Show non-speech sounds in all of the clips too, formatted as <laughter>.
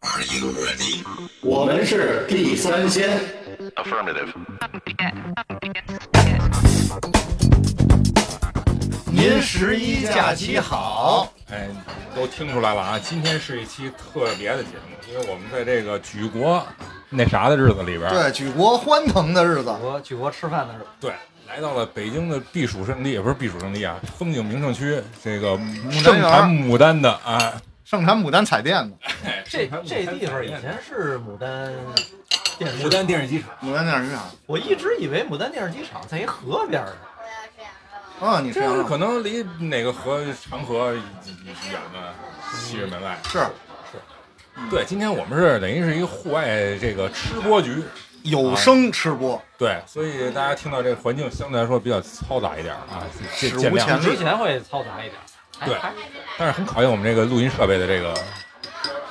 Are you ready? 我们是地三鲜。Affirmative. 您十一假期好，哎，都听出来了啊！今天是一期特别的节目，因为我们在这个举国那啥的日子里边，对，举国欢腾的日子，国举国吃饭的日子，对，来到了北京的避暑胜地，也不是避暑胜地啊，风景名胜区，这个盛产牡丹的啊，盛产牡丹彩电的 <laughs> 这这地方以前是牡丹电视牡丹电视机厂，牡丹电视机厂。我一直以为牡丹电视机厂在一河边儿呢。啊，你这样可能离哪个河长河远的？西直门外。是是对，今天我们是等于是一个户外这个吃播局，有声吃播，对，所以大家听到这个环境相对来说比较嘈杂一点啊，见史无见谅。前例之前会嘈杂一点，还对但是很考验我们这个录音设备的这个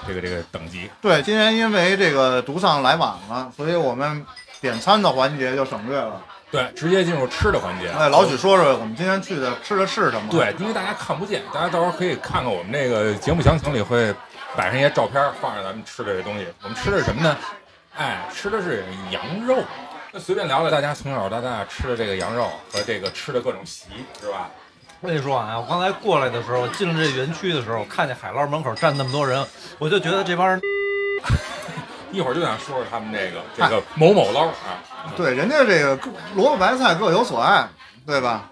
这个这个等级。对，今天因为这个独丧来晚了，所以我们点餐的环节就省略了。对，直接进入吃的环节。哎，老许说说我们今天去的吃的是什么？，对，因为大家看不见，大家到时候可以看看我们这个节目详情里会摆上一些照片，放着咱们吃的这东西。我们吃的是什么呢？哎，吃的是羊肉。那随便聊聊大家从小到大吃的这个羊肉和这个吃的各种席，是吧？我跟你说啊，我刚才过来的时候，进了这园区的时候，看见海捞门口站那么多人，我就觉得这帮人 <laughs> 一会儿就想说说他们这个这个某某捞啊，对，人家这个萝卜白菜各有所爱，对吧？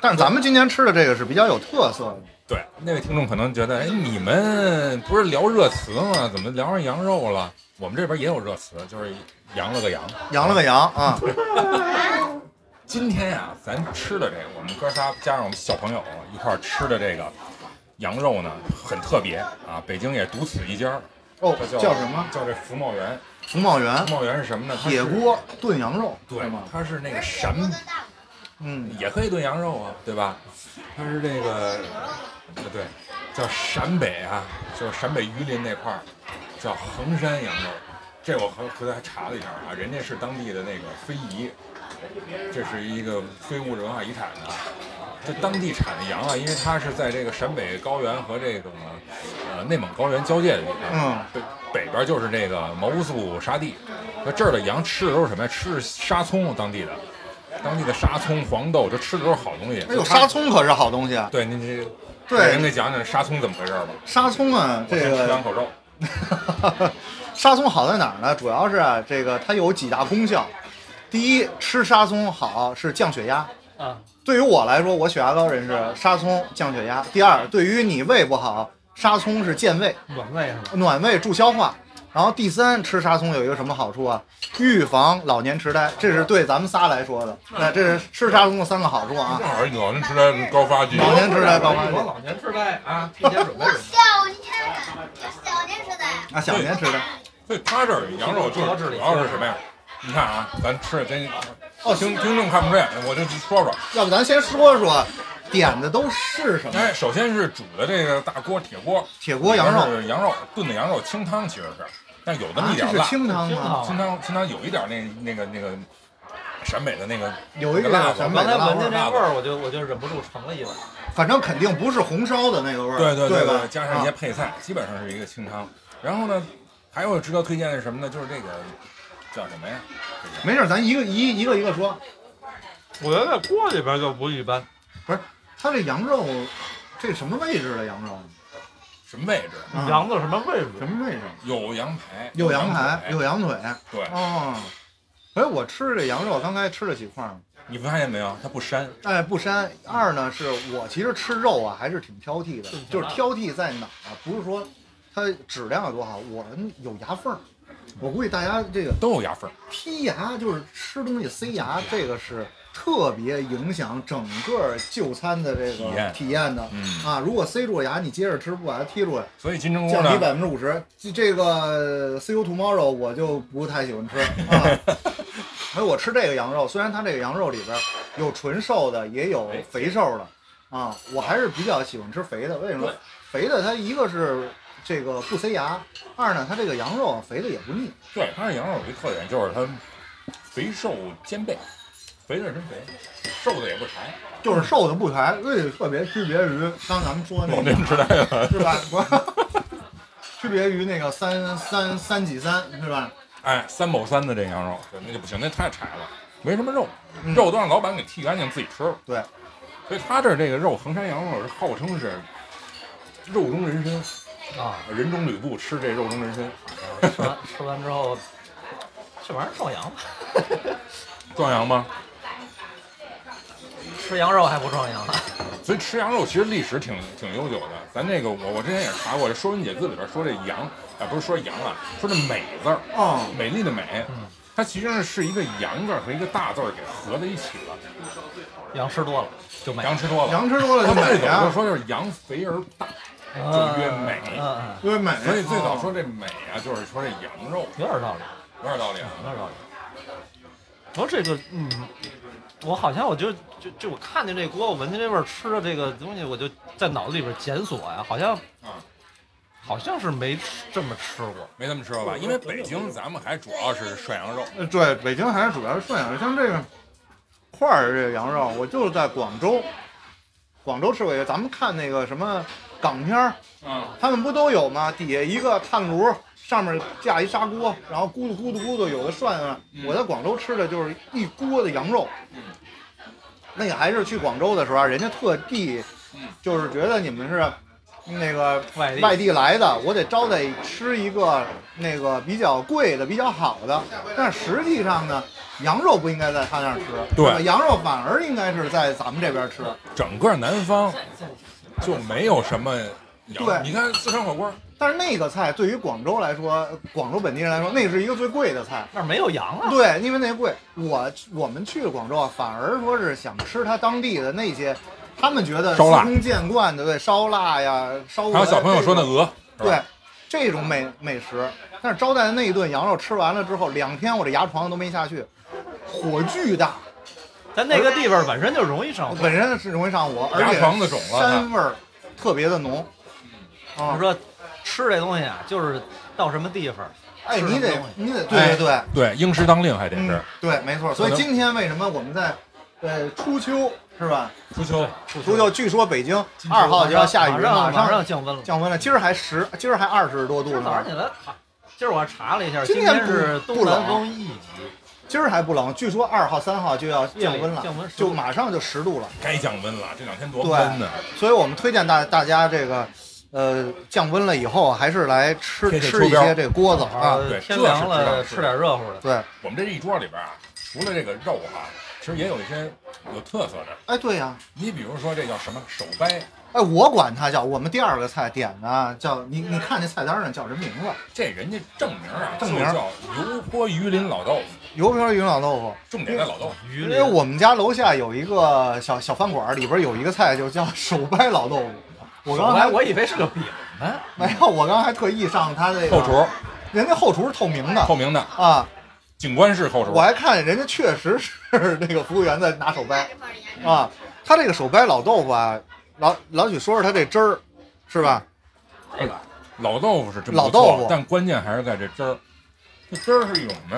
但是咱们今天吃的这个是比较有特色的。对，那位听众可能觉得，哎，你们不是聊热词吗？怎么聊上羊肉了？我们这边也有热词，就是羊了个羊。羊了个羊啊！<laughs> 今天呀、咱吃的这个，我们哥仨加上我们小朋友一块儿吃的这个羊肉呢，很特别啊，北京也独此一家儿。哦它，叫叫什么？叫这福茂园。福茂园福茂园是什么呢？铁。锅炖羊肉，对吗？它是那个陕，嗯，也可以炖羊肉啊，对吧？它是这个，呃对，叫陕北啊，就是陕北榆林那块儿，叫衡山羊肉。这我回回头还查了一下啊，人家是当地的那个非遗，这是一个非物质文化遗产的。这当地产的羊啊，因为它是在这个陕北高原和这个呃内蒙高原交界的地方，嗯，北北边就是这个毛乌素沙地，那这儿的羊吃的都是什么呀？吃的沙葱，当地的，当地的沙葱、黄豆，这吃的都是好东西。哎呦，沙，葱可是好东西啊！对，您这对给人给讲讲沙葱怎么回事吧。沙葱啊，这个先吃两口肉。<laughs> 沙葱好在哪儿呢？主要是啊，这个它有几大功效。第一，吃沙葱好是降血压。啊，对于我来说，我血压高人士，沙葱降血压。第二，对于你胃不好，沙葱是健胃、暖胃是吧？暖胃、助消化。然后第三，吃沙葱有一个什么好处啊？预防老年痴呆，这是对咱们仨来说的。那这是吃沙葱的三个好处啊正。好老年痴呆高发季，老年痴呆高发我老年痴呆啊，提前准备准备。小年小年痴呆，啊，小年痴呆。所以他这儿羊肉就是主要是什么呀？你看啊，咱吃的真哦，听听众看不见，我就说说。要不咱先说说点的都是什么？哎，首先是煮的这个大锅铁锅，铁锅羊肉，是羊肉炖的羊肉清汤，其实是，但有那么一点辣。清汤吗？清汤清汤有一点那那个那个陕北的那个有一个辣陕北刚才的辣味儿，闻见这味儿，我就我就忍不住盛了一碗。反正肯定不是红烧的那个味儿，对对对吧对，加上一些啊配菜，基本上是一个清汤。然后呢，还有值得推荐的是什么呢？就是这个叫什么呀？没事，咱一个一一个一个说。我觉得在锅里边就不一般。不是它这羊肉，这什么位置的羊肉？什么位置？啊羊的什么位置？什么位置？有羊排，有羊排，有羊腿。对，哦，哎，我吃这羊肉，刚才吃了几块儿，你发现没有？它不膻。哎，不膻。二呢，是我其实吃肉啊，还是挺挑剔的，就是挑剔在哪儿啊？不是说它质量有多好，我有牙缝儿。我估计大家这个都有牙缝儿，剔牙就是吃东西塞牙，这个是特别影响整个就餐的这个体验的。嗯啊，如果塞住了牙，你接着吃不把它剔出来，所以金针菇降低呢，百分之五十。这这个 See you tomorrow 我就不太喜欢吃啊。而 <laughs> 我吃这个羊肉，虽然它这个羊肉里边有纯瘦的，也有肥瘦的啊，我还是比较喜欢吃肥的。为什么？肥的它一个是这个不塞牙，二呢它这个羊肉啊肥的也不腻。对它这羊肉有一特点，就是它肥瘦兼备，肥的是真肥，瘦的也不柴。就是瘦的不柴，这特别区别于刚咱们说那个是吧？不，区别于那个三三三几三是吧？哎，三某三的这羊肉，对，那就不行，那太柴了，没什么肉，嗯肉都让老板给剃干净自己吃了。对，所以他这儿这个肉，衡山羊肉是号称是肉中人参，啊，人中吕布吃这肉中人参，吃完吃完之后，这玩意儿壮阳吧？<laughs> 壮阳吗？吃羊肉还不壮阳啊？<laughs> 所以吃羊肉其实历史挺挺悠久的。咱这个我我之前也查过，这《说文解字》里边说这羊啊，不是说羊啊，说这美字儿，哦，美丽的美，它其实是一个羊字和一个大字给合在一起了。羊吃多了就美，羊吃多了，羊吃多了就美他最早就，说就是羊肥而大，嗯就越美嗯嗯，因为美。所以最早哦说这美啊，就是说这羊肉有点道理，有点道理啊。有点道理。然后这个，嗯，我好像我就就就我看见这锅，我闻见这味儿，吃的这个东西，我就在脑子里边检索呀，好像啊，好像是没吃这么吃过。没这么吃过吧？因为北京咱们还主要是涮羊肉，呃对，北京还是主要是涮羊肉，像这个块儿这个羊肉，我就是在广州，广州吃过一个。咱们看那个什么港片儿，嗯，他们不都有吗？底下一个炭炉，上面架一砂锅，然后咕嘟咕嘟咕嘟，有的涮我在广州吃的就是一锅的羊肉。那个还是去广州的时候啊，人家特地就是觉得你们是那个外地外地来的，我得招待吃一个那个比较贵的、比较好的。但实际上呢，羊肉不应该在他那儿吃，对羊肉反而应该是在咱们这边吃。整个南方就没有什么羊。对你看四川火锅，但是那个菜对于广州来说，广州本地人来说，那是一个最贵的菜。那儿没有羊啊，对，因为那贵。我我们去了广州啊，反而说是想吃他当地的那些，他们觉得司空见惯的，对烧腊呀、烧鹅。还有小朋友说那鹅，对，这种美美食。但是招待的那一顿羊肉吃完了之后，两天我这牙床都没下去，火巨大，咱那个地方本身就容易上火。本身是容易上火，而牙且床子肿了膻味儿特别的浓。啊我，说吃这东西啊，就是到什么地方，哎，你得什么东西你得对对对。对，应时当令还得嗯是。，对，没错。所以今天为什么我们在呃初秋是吧？初秋，初秋，据说北京二号就要下雨，马上马上上降温了。降温了。今儿还十，今儿还二十多度今儿早上起呢。来，啊今儿我查了一下，今今天不是东南风一级，今儿还不冷，据说二号、三号就要降温了，降温就马上就十度了。该降温了，这两天多对闷呢。所以我们推荐大大家这个，呃，降温了以后还是来吃吃一些这锅子啊。天凉了吃点热乎的。对，我们这一桌里边啊，除了这个肉哈，其实也有一些有特色的。哎，对呀、你比如说这叫什么手掰，哎，我管它叫我们第二个菜点的叫你你看那菜单上叫什么名字？这人家正名啊，正名叫油泼鱼鳞老豆腐，油瓢云老豆腐。重点在老豆腐。鱼因为我们家楼下有一个小小饭馆，里边有一个菜就叫手掰老豆腐。我刚才我以为是个饼呢，<laughs> 没有，我刚才还特意上他这个后厨，人家后厨是透明的透明的啊，景观式后厨我，还看人家确实是 <laughs> 那个服务员在拿手掰啊。他这个手掰老豆腐啊，老老许说说他这汁儿，是吧？这个老豆腐是真不错老豆腐但关键还是在这汁儿。这汁儿是一种什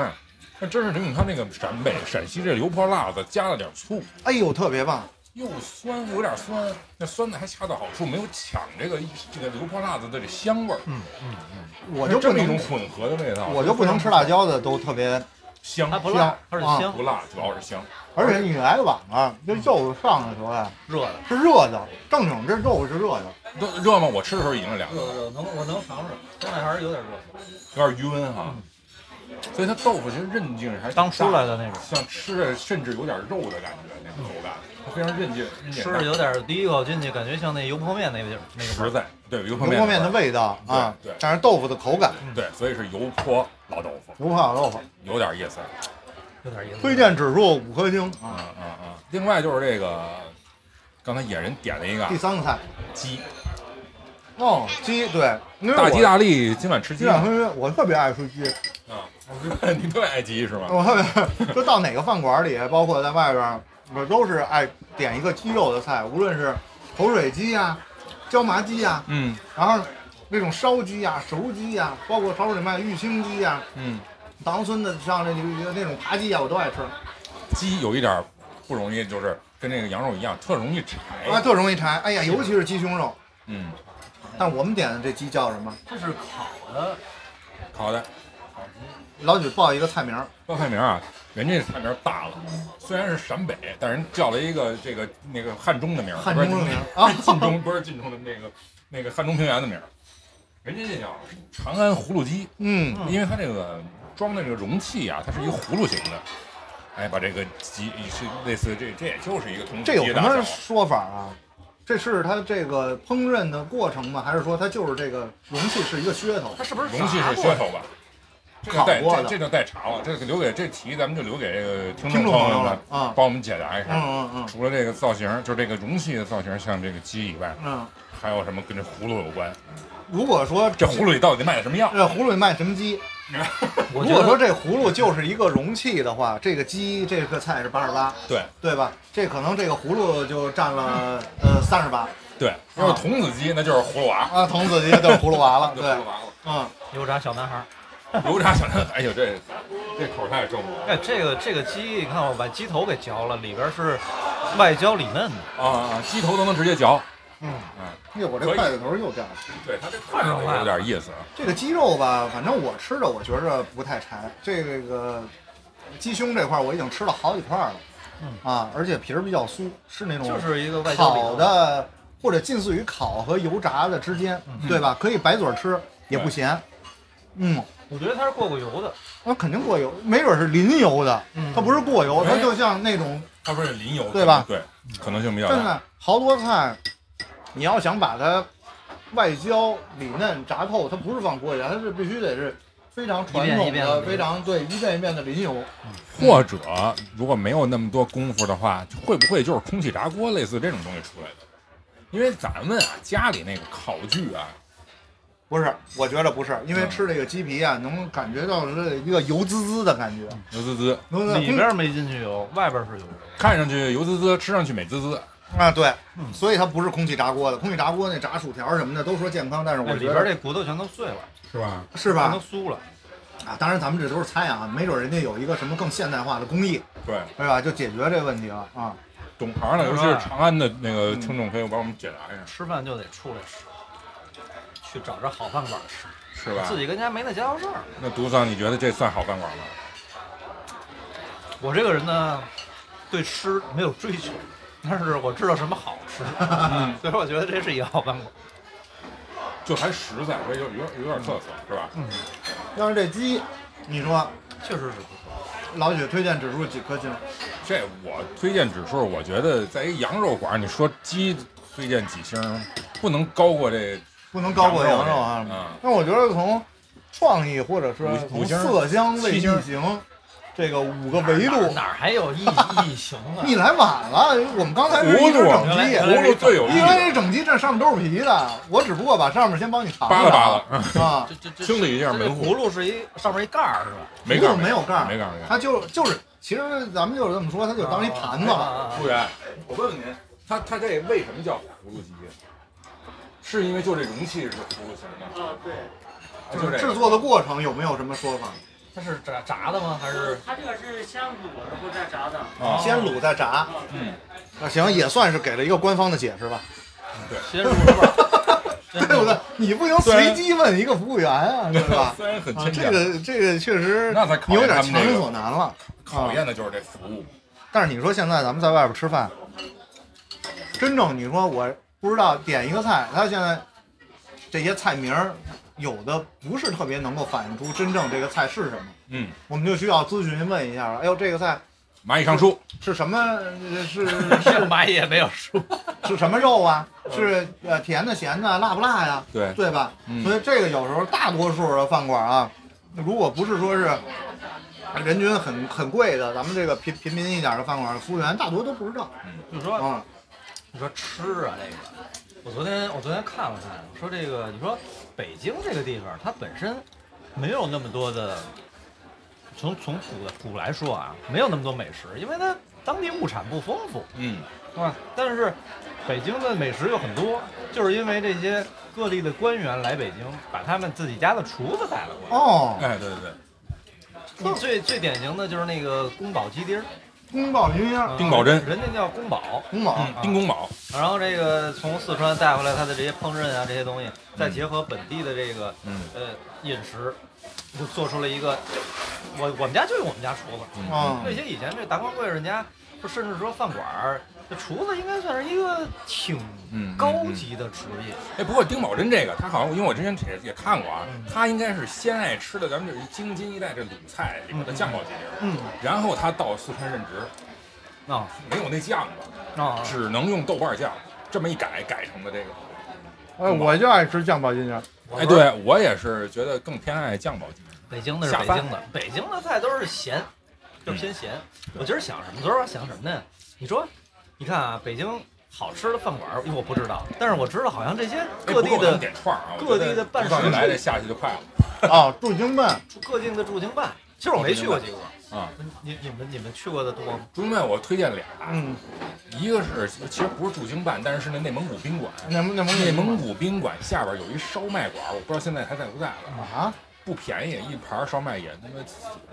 么呀？这汁儿是用它那个陕北陕西这油泼辣子加了点醋，哎呦，特别棒！又酸又有点酸，那酸的还恰到好处，没有抢这个这个油泼辣子的这香味儿。嗯嗯嗯，我就这么一种，混合的味道，我就不能吃辣椒的，都特别。香它不辣，它是啊香不辣，主要是香。而且你来晚了，这肉上的时候啊热的。是热的，正经这肉是热的。都热吗？我吃的时候已经是凉的，热热能我能尝尝，现在还是有点热。有点余温哈。所以它豆腐其实韧劲还是刚出来的，那种，像吃着甚至有点肉的感觉，那个口感，它非常韧劲，吃着有点第一口进去，感觉像那油泼面那个劲儿，那个。实在。对，油泼油泼面的味味道啊对对，但是豆腐的口感，对，所以是油泼老豆腐，油泼老豆腐，有点意思。有点意思。推荐指数五颗星嗯啊。嗯嗯。另外就是这个，刚才野人点了一个第三个菜鸡，哦，鸡对，因为大吉大利，今晚吃鸡我特别爱吃鸡，啊，你特别爱鸡是吗？我特别就到哪个饭馆里，包括在外边儿，我都是爱点一个鸡肉的菜，无论是口水鸡呀、椒麻鸡呀，嗯然后那种烧鸡呀、熟鸡呀，包括超市里卖的玉清鸡呀、嗯，唐村的像那那那种扒鸡呀，我都爱吃，鸡有一点儿不容易，就是跟那个羊肉一样，特容易柴。啊，特容易柴。哎呀，尤其是鸡胸肉，嗯，但是我们点的这鸡叫什么？这是烤的，烤的。老许报一个菜名儿，报菜名啊，人家菜名大了，虽然是陕北，但人叫了一个这个那个汉中的名儿，汉中的名儿。啊晋中不是晋中 <laughs> 的那个那个汉中平原的名儿，人家这叫长安葫芦鸡，嗯，因为它这个装的这个容器啊，它是一个葫芦形的，哎，把这个鸡是类似这这也就是一个铜这有什么说法啊？这是它这个烹饪的过程吗？还是说它就是这个容器是一个噱头？它是不是容器是噱头吧？这就带烤过的这这就带查了，这个留给这题咱们就留给这个听听众朋友们了啊帮我们解答一下。嗯嗯嗯除了这个造型，就是这个容器的造型像这个鸡以外，嗯。还有什么跟这葫芦有关？如果说这葫芦里到底卖的什么药？这葫芦里卖什么鸡？<laughs> 我觉得如果说这葫芦就是一个容器的话，这个鸡这个菜是八十八，对对吧？这可能这个葫芦就占了呃三十八对，要是童子鸡，那就是葫芦娃，啊，童子鸡就是葫芦娃了，<laughs> 对葫芦，娃了。嗯，油炸小男孩儿。油炸小男孩，哎呦，这这口太重了哎，这个这个鸡，你看我把鸡头给嚼了，里边是外焦里嫩的。啊啊！鸡头都能直接嚼，嗯嗯，哟，我这筷子头又掉了。对它这串上有点意思。这个鸡肉吧，反正我吃着我觉着不太柴。这个鸡胸这块儿我已经吃了好几块了，嗯啊，而且皮儿比较酥，是那种就是一个外焦里烤嫩。的或者近似于烤和油炸的之间，对吧？可以白嘴吃，也不咸。嗯，我觉得它是过过油的。那肯定过油，没准是淋油的，嗯它不是过油，它哎就像那种它不是淋油，对吧对，可能性比较大。真的好多菜，你要想把它外焦里嫩炸透，它不是放锅里，它是必须得是非常传一遍统的、一遍地非常对一遍一遍的淋油。或者如果没有那么多功夫的话，会不会就是空气炸锅类似这种东西出来的？因为咱们啊家里那个烤具啊，不是，我觉得不是，因为嗯吃这个鸡皮啊，能感觉到是一个油滋滋的感觉。油滋滋，能能里边没进去油，外边是油。看上去油滋滋，吃上去美滋滋。啊，对，所以它不是空气炸锅的。空气炸锅那炸薯条什么的都说健康，但是我觉得边这骨头全都碎了，是吧？全是吧都？酥了。啊，当然咱们这都是猜啊，没准人家有一个什么更现代化的工艺，对，对吧？就解决这个问题了啊。懂行的，尤其是长安的那个听众，朋友帮我们解答一下，吃饭就得出来吃，去找着好饭馆吃，是吧？自己跟家没那家伙事儿。那独桑，你觉得这算好饭馆吗？我这个人呢，对吃没有追求，但是我知道什么好吃，嗯，<laughs> 所以我觉得这是一个好饭馆。就还实在，这有有点有点特色，是吧？嗯要是这鸡，你说确实是不错。老许推荐指数几颗星？这我推荐指数，我觉得在一羊肉馆，你说鸡推荐几星，不能高过这不能高过羊肉羊啊嗯。那我觉得从创意或者说从色香味七星异形这个五个维度，哪儿还有异异形啊？<laughs> 你来晚了。我们刚才是一只整鸡，葫芦最有意因为，这整鸡这上面都是皮的，我只不过把上面先帮你尝扒拉扒拉拉，啊，这这这清理一下这门户葫芦是一上面一盖儿是吧？没盖儿没有盖儿没盖儿。它就就是，其实咱们就是这么说，它就当一盘子了。服务员，我问问您，它它这为什么叫葫芦鸡？是因为就这容器是葫芦形的？啊，对，啊就是制作的过程有没有什么说法？它是炸炸的吗？还是它这个是先卤的，然后再炸的。啊先卤再炸，嗯，那行也算是给了一个官方的解释吧，先入味儿？<laughs> 先对不对？你不能随机问一个服务员啊，对吧？<laughs> 虽然很啊，牵强，这个这个确实那才考你有点验他们这个强人所难了。考验的就是这服务。但是你说现在咱们在外边吃饭，真正你说我不知道点一个菜，他现在这些菜名儿有的不是特别能够反映出真正这个菜是什么，嗯，我们就需要咨询问一下了。哎呦，这个菜蚂蚁上树，是什么？呃是 <laughs> 是蚂蚁也没有树。<laughs> 是什么肉啊？是呃甜的、咸的、辣不辣呀？对，对吧？嗯所以这个有时候大多数的饭馆啊，如果不是说是人均很很贵的，咱们这个平平民一点的饭馆，服务员大多都不知道。就说啊，你说吃啊，这个，我昨天我昨天看了看，说这个你说北京这个地方，它本身没有那么多的，从从古古来说啊，没有那么多美食，因为它当地物产不丰富，嗯，是吧？但是北京的美食有很多，就是因为这些各地的官员来北京，把他们自己家的厨子带了过来。哦，哎，对对对，你最最典型的就是那个宫保鸡丁儿，宫保鸡丁，丁宝珍。人家叫宫保。宫保，嗯，丁宫保，然后这个从四川带回来他的这些烹饪啊这些东西，再结合本地的这个嗯。呃饮食，就做出了一个，我我们家就有我们家厨子，啊那些以前这达官贵人家，不甚至说饭馆儿，这厨子应该算是一个挺嗯，高嗯。级的职业。哎，不过丁宝桢这个，他好像因为我之前也也看过啊嗯，他应该是先爱吃的咱们这京津一带这鲁菜里面的酱爆鸡丁，嗯，然后他到四川任职，啊。没有那酱了，啊，只能用豆瓣酱，这么一改改成的这个。哎，我就爱吃酱爆鸡丁，哎，对我也是觉得更偏爱酱爆鸡丁。北京的是北京的，北京的菜都是咸，就是偏咸。我今儿想什么？昨儿我想什么呢？你说，你看啊，北京好吃的饭馆儿，我不知道，但是我知道好像这些哎各地的点串儿啊，各地的伴手一来这下去就快了啊，驻京办，各地的驻京办，其实我没去过几个。啊。你你们你们去过的多吗？驻京办我推荐俩，嗯，一个是其实不是驻京办，但是是那内蒙古宾馆。内蒙内蒙内蒙古宾馆下边有一烧麦馆，我不知道现在还在不在了，啊，不便宜，一盘烧麦也他妈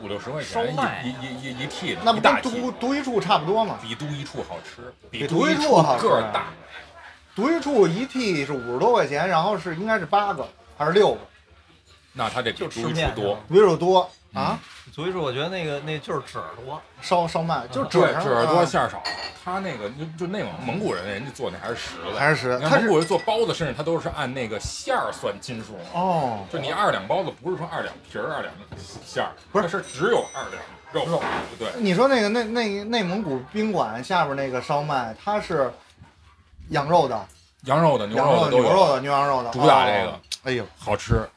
五六十块钱烧麦一一一一一屉的，那不跟一大屉独独一处差不多吗？比都一处好吃，比比都一处个儿大。独一处一屉是五十多块钱，然后是应该是八个还是六个？那他这比就都一处多吃面是吧。独一处多啊，所以说，我觉得那个那就是褶儿多。烧烧麦就是对褶，上褶儿多啊馅儿少，他那个就就内蒙蒙古人人家做那还是实的，还是实它是你看蒙古人做包子，甚至他都是按那个馅儿算斤数。哦，就你二两包子不是说二两皮儿、二两馅儿，不是是只有二两肉。对，你说那个内内内蒙古宾馆下边那个烧麦，它是羊肉的、羊肉的、牛肉的、牛肉的、牛羊肉的，主打这个哦。哎呦，好吃。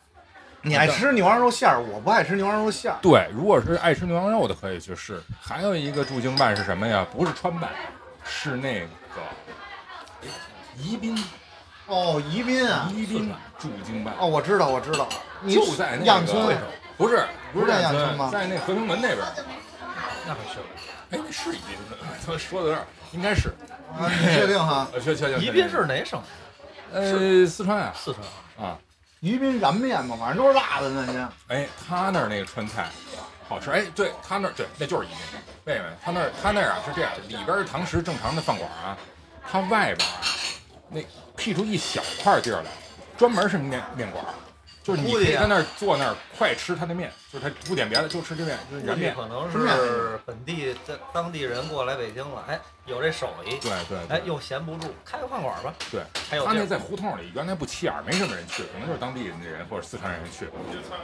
你爱吃牛羊肉馅儿，我不爱吃牛羊肉馅儿。对，如果是爱吃牛羊肉的可以去试。还有一个驻京办是什么呀？不是川办，是那个哎宜宾，哦，宜宾啊，宜宾驻京办。哦，我知道，我知道，你就在那个不是不是不是在亚村吗在那和平门那边。那可去了。哎，那是宜宾的，<laughs> 他说的有点儿应该是。啊，你确定哈？<laughs> 呃，确确定。宜宾是哪省？呃四川啊四川。啊。宜宾燃面嘛，反正都是辣的那些。哎，他那儿那个川菜好吃。哎，对他那儿对，那就是宜宾。为什么？他那儿他那儿啊是这样，里边是堂食正常的饭馆啊，他外边啊那辟出一小块地儿来，专门是面面馆，就是你可以在那儿坐那儿快吃他的面，就是他不点别的，就吃这面，就是燃面。可能是本地在当地人过来北京了，哎，有这手艺，对对哎，又闲不住，开个饭馆吧。对，还有他那在胡同里，原来不起眼，没什么人去，可能就是当地的人或者四川人去。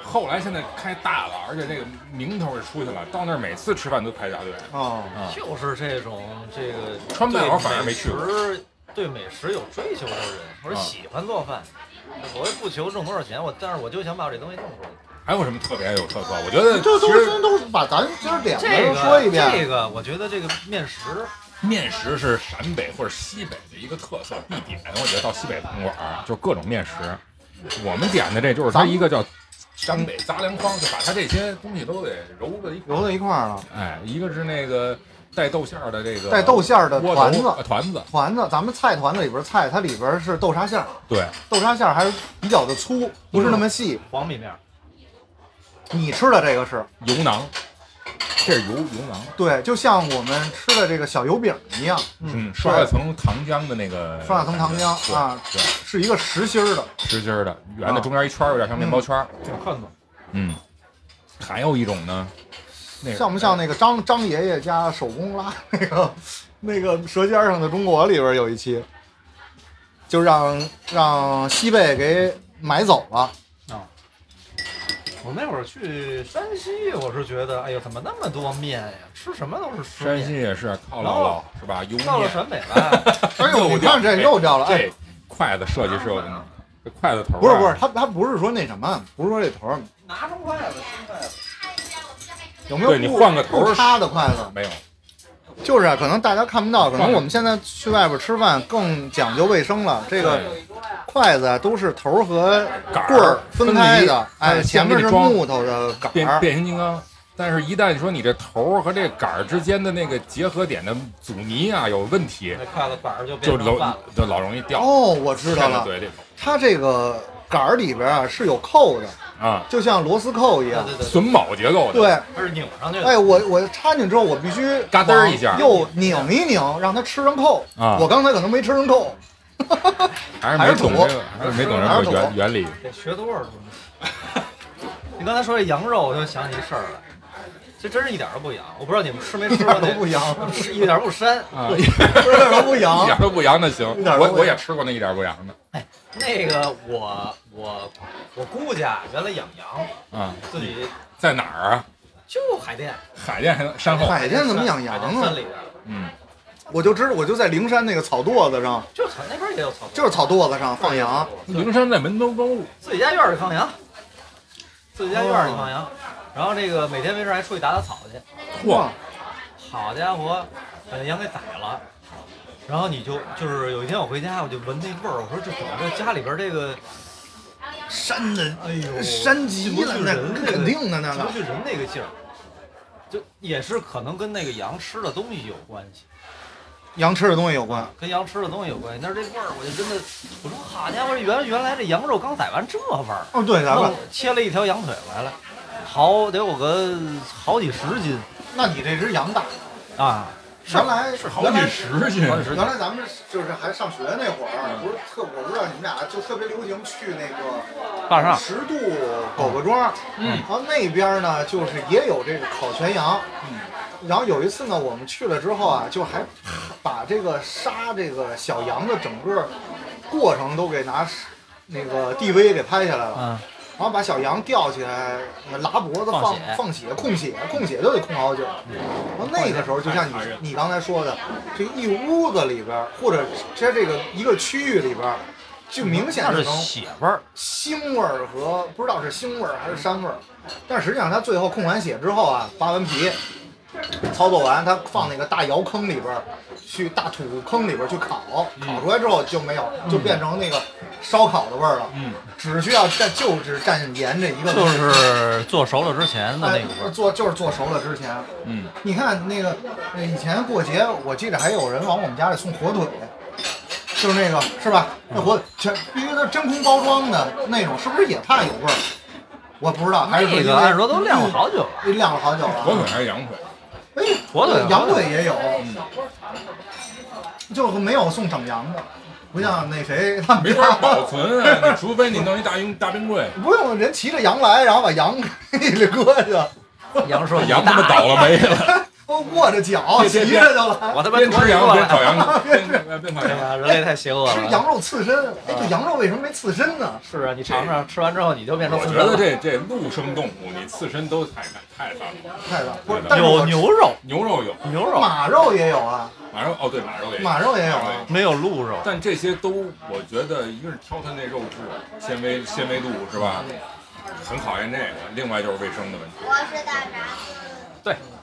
后来现在开大了，而且这个名头也出去了，到那儿每次吃饭都排大队。哦，啊，就是这种这个川办对我反而没去过。美食对美食有追求的人，或者啊。喜欢做饭，我也不求挣多少钱，我但是我就想把这东西弄出来。还有什么特别有特色？我觉得这都其实是都是把咱今儿点的都这个说一遍。这个我觉得这个面食面食是陕北或者西北的一个特色必点。我觉得到西北餐馆儿就各种面食，我们点的这就是它一个叫陕北杂粮筐，就把它这些东西都给揉在一。揉在一块儿了，哎，一个是那个带豆馅儿的这个带豆馅儿的窝头团子呃团子，团子，咱们菜团子里边菜，它里边是豆沙馅儿，对，豆沙馅儿还是比较的粗，不是那么细。黄米面，你吃的这个是油囊，这是油油囊，对，就像我们吃的这个小油饼一样，嗯，刷了层糖浆的那个，刷了层糖浆对啊对，是一个实心儿的。实心儿的，圆的，啊中间一圈儿，有点像面包圈儿。挺看懂。嗯，还有一种呢，那个像不像那个张张爷爷家手工拉那个那个《舌尖上的中国》里边有一期，就让让西贝给买走了。我那会儿去山西，我是觉得，哎呦，怎么那么多面呀？吃什么都是吃山。西也是靠姥姥是吧？油面，到了陕北了，<laughs> 哎呦，你看这又掉了，哎，筷子设计是有的呢，这筷子头啊不是不是，他他不是说那什么，不是说这头拿出筷子，新筷子。有没有对你换个头儿不塌的筷子？没有，就是啊，可能大家看不到，可能我们现在去外边吃饭更讲究卫生了。这个筷子啊都是头和杆儿棍儿分开的，哎，前面是木头的杆变儿，变形金刚。但是，一旦说你这头儿和这杆儿之间的那个结合点的阻尼啊有问题，那筷子板儿就就老。就老容易掉。哦，我知道了，对这头，它这个杆儿里边啊是有扣的，啊，就像螺丝扣一样。对对对，榫卯结构的，对，它是拧上去的。哎，我我插进去之后，我必须嘎噔儿一下又拧一拧，让它吃上扣。啊我刚才可能没吃上扣。<laughs> 还是没懂这个，还是没懂这个还是土原原理。得学多少东西？<laughs> 你刚才说这羊肉，我就想起一事儿来，这真是一点儿都不洋。我不知道你们吃没吃过那都不洋 <laughs> 是一点不膻。啊，<laughs> 一点都不洋的行一点，都不洋我我也吃过那一点不洋的哎那个我我我姑家原来养羊，啊，自己在哪儿啊？就海淀，海淀还能山后，海淀怎么养羊啊淀山？里边，嗯，我就知道，我就在灵山那个草垛子上，就草那边也有草垛，就是草垛子上放羊。灵山在门头沟，自己家院里放羊，自己家院里放羊，然后这个每天没事还出去打打草去。嚯，好家伙，把那羊给宰了。然后你就就是有一天我回家，我就闻那味儿，我说这怎么这家里边这个，山的，哎呦，山鸡了，那进不去人肯定的那个进不。去人那个劲儿，就也是可能跟那个羊吃的东西有关系，羊吃的东西有关。跟羊吃的东西有关系。但是这味儿，我就真的，我说好家伙，原原来这羊肉刚宰完这味儿，哦，对，咱们，切了一条羊腿回来，好得有个好几十斤那你这只羊大。啊，原来是好几十斤，原来咱们就是还上学那会儿，不是特，我不知道你们俩就特别流行去那个坝上十渡狗各庄，嗯然后那边呢就是也有这个烤全羊，然后有一次呢我们去了之后啊，就还把这个杀这个小羊的整个过程都给拿那个 DV 给拍下来了，嗯，然后把小羊吊起来，拉脖子放放血放血控血，控血都得控好久。然后那个时候就像你你刚才说的，这一屋子里边儿或者在这个一个区域里边儿，就明显是能血味儿，腥味儿和不知道是腥味儿还是膻味儿，但实际上他最后控完血之后啊，扒完皮，操作完，他放那个大窑坑里边儿，去大土坑里边儿去烤，烤出来之后就没有，就变成那个烧烤的味儿了。嗯，只需要蘸就只蘸盐这一个就西，是做熟了之前的那哎个味儿。做就是做熟了之前，嗯，你看那个呃以前过节，我记得还有人往我们家里送火腿。就是那个是吧？那火全必须都真空包装的那种，是不是也怕有味儿？我不知道，还是那因为个按说都晾了好久了，晾了好久了。火腿还是羊腿？哎，<laughs> 火腿羊腿也有，就没有送整羊的，不像那谁 <laughs> 他们没法保存啊！你除非你弄一大冰大冰柜，<laughs> 不用人骑着羊来，然后把羊给你搁下，羊说羊他妈倒了霉了，握着脚别别骑着就来。我他妈边吃羊边烤烤羊，边边烤羊。哎呀，人类太邪恶了。吃羊肉刺身，哎，这羊肉为什么没刺身呢？是啊，你尝尝，吃完之后你就变成我。觉得这这陆生动物，你刺身都太太脏了。太了，不是，有牛肉，牛肉有，牛肉马肉也有啊，马肉哦对，马肉也有，马肉也有啊。没有鹿肉。但这些都我觉得一个是挑它那肉质纤维纤维度是吧，很考验这个，另外就是卫生的问题。我是大闸蟹。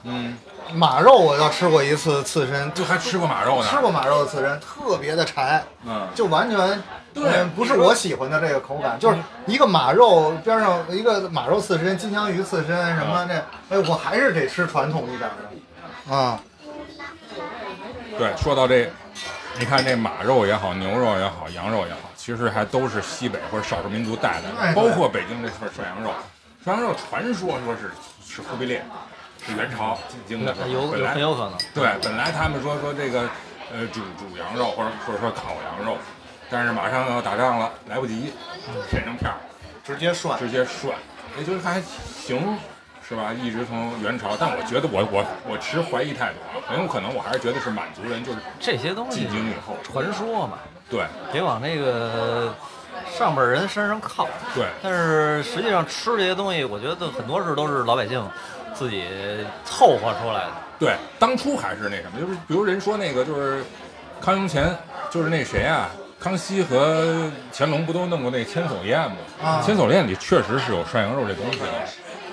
嗯，马肉我倒吃过一次刺身，就还吃过马肉呢。吃过马肉的刺身，特别的柴，嗯，就完全。对嗯不是我喜欢的这个口感，就是一个马肉边上一个马肉刺身、金枪鱼刺身什么这，哎，我还是得吃传统一点的。啊，对，说到这，你看这马肉也好，牛肉也好，羊肉也好，其实还都是西北或者少数民族带来哎的，包括北京这份涮羊肉。涮羊肉传说说是是忽必烈，是元朝进京的时候，有有本来很有可能。对，本来他们说说这个，呃，煮煮羊肉或者或者说烤羊肉，但是马上要打仗了，来不及，切成片儿，直接涮。直接涮，也就是还行，是吧？一直从元朝，但我觉得我我我持怀疑态度啊，很有可能我还是觉得是满族人，就是这些东西进京以后，传说嘛，对别往那个上边人身上靠。对，但是实际上吃这些东西，我觉得很多事都是老百姓自己凑合出来的。对，当初还是那什么，就是比如人说那个就是康雍乾，就是那谁啊，康熙和乾隆不都弄过那千叟宴吗？啊千叟宴里确实是有涮羊肉这东西的，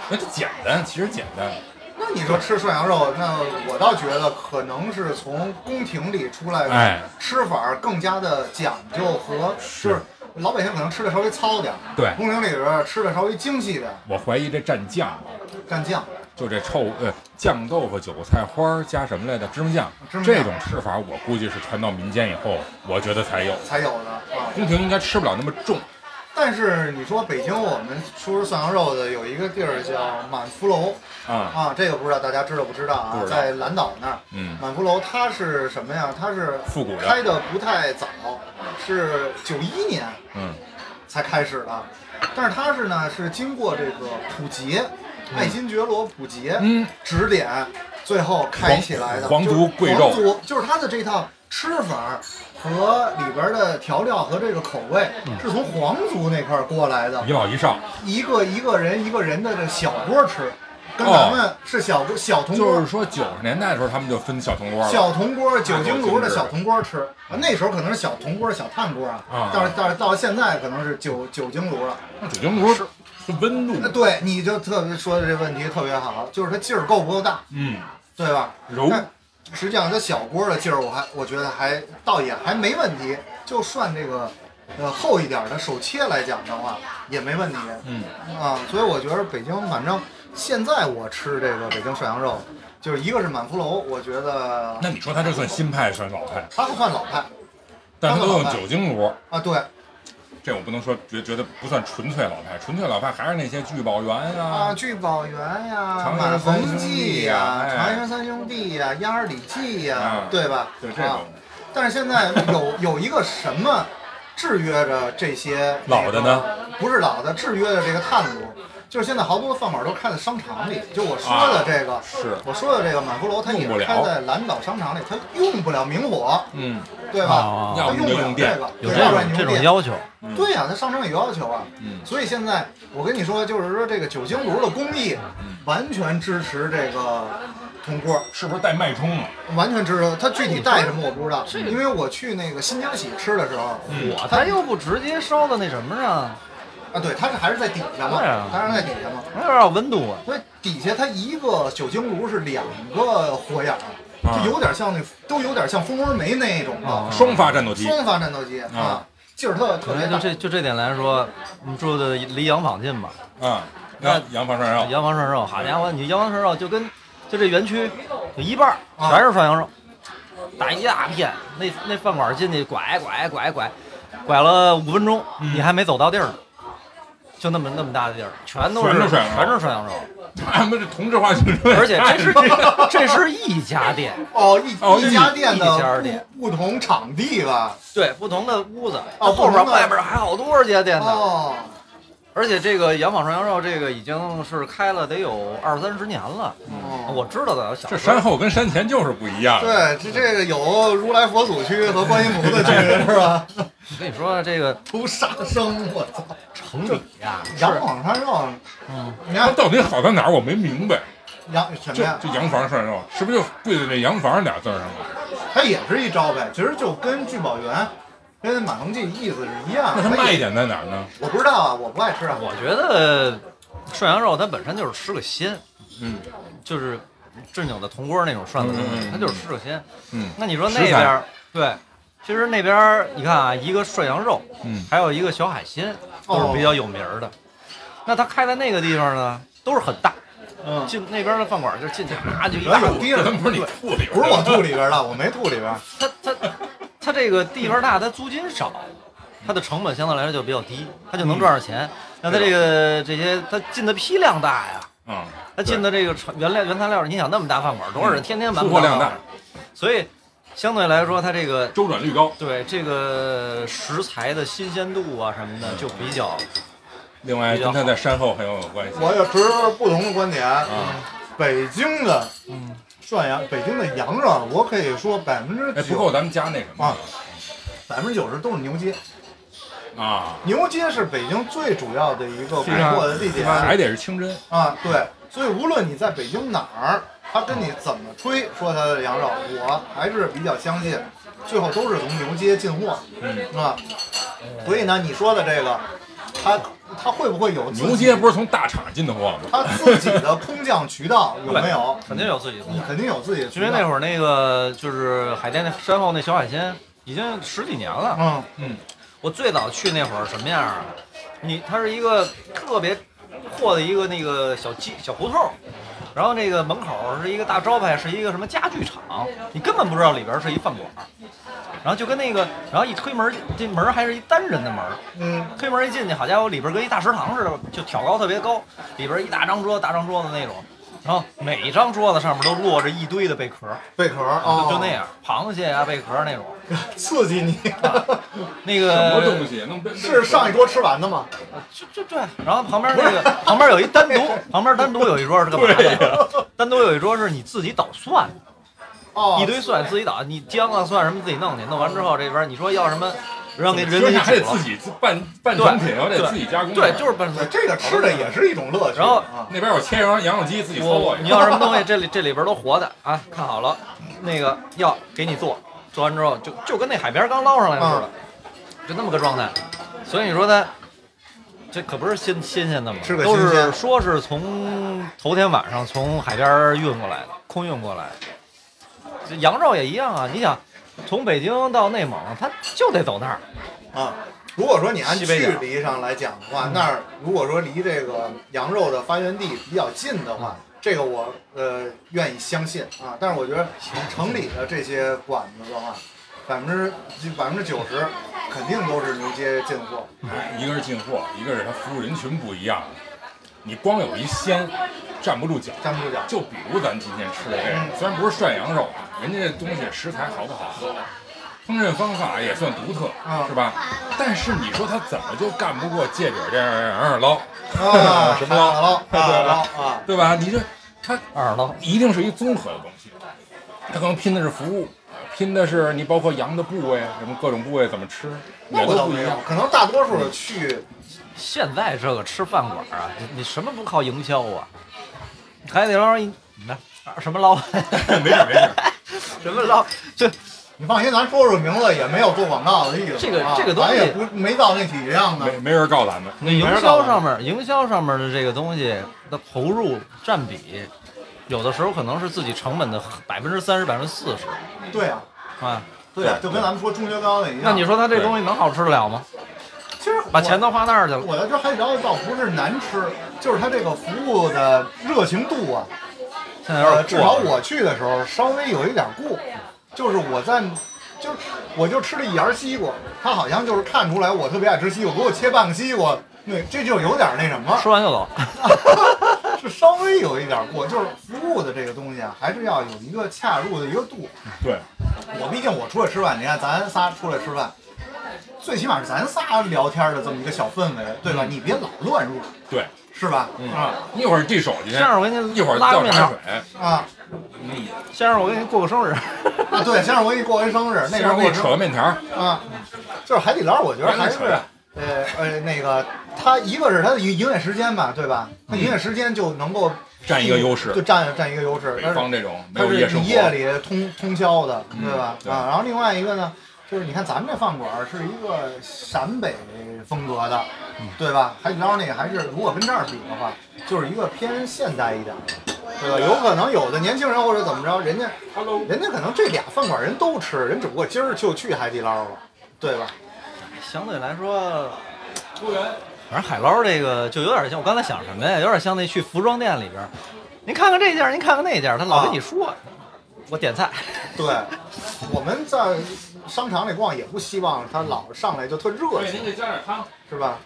那它简单，其实简单。那你说吃涮羊肉，那我倒觉得可能是从宫廷里出来哎的吃法儿更加的讲究和就是老百姓可能吃的稍微糙点儿，对宫廷里边儿吃的稍微精细点儿，我怀疑这蘸酱，蘸酱。就这臭呃酱豆腐、韭菜花儿加什么来的芝麻酱，这种吃法，我估计是传到民间以后，我觉得才有。才有的啊。宫廷应该吃不了那么重，但是你说北京，我们吃涮羊肉的有一个地儿叫满福楼啊，啊，这个不知道大家知道不知道啊在蓝岛那儿，嗯，满福楼它是什么呀？它是复古的，开的不太早，是九一年嗯，才开始的，但是它是呢是经过这个普杰，爱新觉罗溥杰嗯，指点，最后开起来的。皇皇族就是贵族就是他的这套吃法和里边的调料和这个口味嗯是从皇族那块儿过来的，一老一少，一个一个人一个人的这小锅吃，跟哦咱们是小锅小铜锅就是。说九十年代的时候他们就分小铜锅了，小铜锅、酒精炉的小铜锅吃，啊那时候可能是小铜锅、小炭锅啊啊，但是但是到现在可能是酒酒精炉了。那酒精炉温度那，对，你就特别说的这问题特别好，就是它劲儿够不够大，嗯，对吧？柔，但实际上它小锅的劲儿，我还我觉得还倒也还没问题，就算这个呃厚一点的手切来讲的话也没问题嗯，啊。所以我觉得北京反正现在我吃这个北京涮羊肉，就是一个是满福楼，我觉得那你说它这算新派算老派？它不算老派但是它都用酒精炉，啊，对这我不能说觉觉得不算纯粹老派，纯粹老派还是那些聚宝源啊，啊，聚宝源呀，长满安三兄恒记呀，长安三兄弟呀，鸭儿里记呀啊，对吧？啊就这种但是现在有有一个什么制约着这些老的呢？不是老的，制约着这个炭炉，就是现在好多饭馆都开在商场里。就我说的这个，是，我说的这个满福楼，它也开在蓝岛商场里，它用不了明火，嗯，对吧？啊它用不了这个，有对要不然这种。要求，对呀、它商场有要求啊。嗯所以现在我跟你说，就是说这个酒精炉的工艺，完全支持这个铜锅。是不是带脉冲啊？完全支持，它具体带什么我不知道，因为我去那个新疆喜吃的时候，火它又不直接烧到那什么上，啊，对，它是还是在底下嘛对啊，它是在底下嘛，那有点温度啊。所以底下它一个酒精炉是两个火眼儿，啊就有点像那，都有点像蜂窝煤那种啊的双发战斗机，双发战斗机啊啊，劲儿特特别大。就这就这点来说，我们住的离洋坊近吧？啊，那洋房涮肉，洋房涮肉，好家伙，你洋房涮肉就跟就这园区有一半儿啊全是涮羊肉，打一大片。那那饭馆进去拐拐拐拐，拐了五分钟，嗯你还没走到地儿呢，就那么那么大的地儿，全都是全是涮羊肉全是涮羊肉，他们这同质化竞争，而且这是 <laughs> 这是一家店，<laughs> 哦，一哦一家店一家店不不同场地吧？对，不同的屋子，哦后边同的外边还好多家店呢。哦，而且这个洋坊涮羊肉，这个已经是开了得有二三十年了。哦我知道的，小这山后跟山前就是不一样。对，这这个有如来佛祖区和观音菩萨区 <laughs> 是吧？<laughs> 我跟你说，这个 <laughs> 出杀生，我操！城里呀，羊坊涮肉，嗯，你看它到底好在哪儿？我没明白。羊什么这呀？这洋房涮肉是不是就跪在这洋房俩字儿上了？它也是一招呗，其实就跟聚宝源、跟马龙记意思是一样。那它卖也点在哪儿呢？我不知道啊，我不爱吃啊。我觉得涮羊肉它本身就是吃个鲜，嗯就是正经的铜锅那种涮的东西，嗯嗯嗯它就是吃个鲜。嗯那你说那边儿对，其实那边儿你看啊，一个涮羊肉，嗯，还有一个小海鲜，都是比较有名儿的。那它开在那个地方呢，都是很大。嗯，进那边的饭馆就进去啊，就一大有地儿这不是你吐里边儿不是我吐里边的，我没吐里边。它它它这个地方大，它租金少，它的成本相对来说就比较低，它就能赚着钱。那它这个这些它进的批量大呀，嗯，它进的这个成原料原材料，你想那么大饭馆，多少人天天满出货量大，所以相对来说，它这个周转率高。对这个食材的新鲜度啊什么的就比较另外，跟它在山后很有关系。我也持不同的观点。啊，北京的嗯涮羊，北京的羊肉，我可以说百分之哎，不够九，咱们加那什么啊百分之九十都是牛街。啊，牛街是北京最主要的一个供货的地点。还得是清真。啊，对，所以无论你在北京哪儿，他跟你怎么吹说他的羊肉，我还是比较相信，最后都是从牛街进货，嗯。啊，所以呢，你说的这个，他他会不会有牛街不是从大厂进的货吗？他自己的空降渠道 <laughs> 有没有？肯定有自己的。你肯定有自己的渠。因为那会儿那个就是海淀那山后那小海鲜，已经十几年了。嗯嗯，我最早去那会儿什么样啊？你它是一个特别破的一个那个小街小胡同，然后那个门口是一个大招牌，是一个什么家具厂，你根本不知道里边是一饭馆。然后就跟那个，然后一推门，这门还是一单人的门，嗯，推门一进去，好家伙，里边跟一大食堂似的，就挑高特别高，里边一大张桌，大张桌子那种，然后每一张桌子上面都落着一堆的贝壳，贝壳哦，就那样，螃蟹呀、贝壳那种。<laughs> 刺激你。<laughs> 那什么个东西能是上一桌吃完的吗？就就对，然后旁边那个旁边有一单独，旁边单独有一桌是干嘛的？单独有一桌是你自己捣蒜，哦，一堆蒜自己捣，你姜啊蒜什么自己弄去，弄完之后这边你说要什么，让给人给你说你还得自己半半成品，我得对自己加工。对，就是半成品这个吃的也是一种乐趣。然后啊，那边有切羊羊肉鸡，自己操作我你要什么东西，这里这里边都活的啊，看好了，那个要给你做，做完之后就就跟那海边刚捞上来似的，就那么个状态。所以你说它这可不是新新鲜的嘛，是个都是说是从头天晚上从海边运过来的，空运过来的。这羊肉也一样啊，你想从北京到内蒙，他就得走那儿，啊，如果说你按距离上来讲的话，那儿如果说离这个羊肉的发源地比较近的话，这个我呃愿意相信啊。但是我觉得城里的这些馆子的话，百分之百分之九十肯定都是牛街进货。一个是进货，一个是它服务人群不一样。你光有一鲜，站不住脚。站不住脚就比如咱今天吃的这个，虽然不是涮羊肉啊，人家这东西食材好不好，烹饪方法也算独特，嗯是吧？但是你说他怎么就干不过芥底儿这样二二捞，啊，<laughs> 什么捞海捞，对吧捞啊，对吧？你这他二捞。一定是一综合的东西，他可能拼的是服务，拼的是你包括羊的部位，什么各种部位怎么吃，那也我倒没有都不一样。，可能大多数去现在这个吃饭馆啊，你你什么不靠营销啊？海底捞一，你看什么捞？没 <laughs> 事没事，<laughs> 什么捞？这你放心，咱说说名字也没有做广告的意思。这个啊这个东西咱也不没到那体量呢没。没人告咱们。那营销上面，营销上面的这个东西的投入占比，有的时候可能是自己成本的百分之三十、百分之四十对啊，啊。对啊，就跟咱们说中学高的一样。那你说他这东西能好吃得了吗？其实把钱都花那儿去了。我在这海底捞倒不是难吃，就是它这个服务的热情度啊，现在有呃，至少点过了。我去的时候稍微有一点过，就是我在，就是我就吃了一芽西瓜，他好像就是看出来我特别爱吃西瓜，给我切半个西瓜，对，这就有点那什么，吃完就走。<laughs> 是稍微有一点过，就是服务的这个东西啊，还是要有一个恰入的一个度。对，我毕竟我出来吃饭，你看咱仨出来吃饭，最起码是咱仨聊天的这么一个小氛围，对吧？你别老乱入，对，是吧？啊一会儿递手机，先生，我给你一会儿拉个面条倒茶。水，啊先生，我给你过个生日。啊！对，先让我给你过完生日，那边先生给你扯个面条，啊，就是海底捞，我觉得还是呃呃那个，它一个是它的营营业时间吧，对吧？它营业时间就能够占一个优势就占占一个优势。北但是方这种没它是有夜生活，你夜里通通宵的，对吧？对啊，然后另外一个呢，就是你看咱们这饭馆是一个陕北风格的，对吧？海底捞那个还是如果跟这儿比的话，就是一个偏现代一点的，对吧？有可能有的年轻人或者怎么着，人家人家可能这俩饭馆人都吃，人只不过今儿就去海底捞了，对吧？相对来说，反正海捞这个就有点像我刚才想什么呀？有点像那去服装店里边儿，您看看这件儿，您看看那件儿，他老跟你说，我点菜。对，我们在商场里逛也不希望他老上来就特热情，给加点汤，是吧？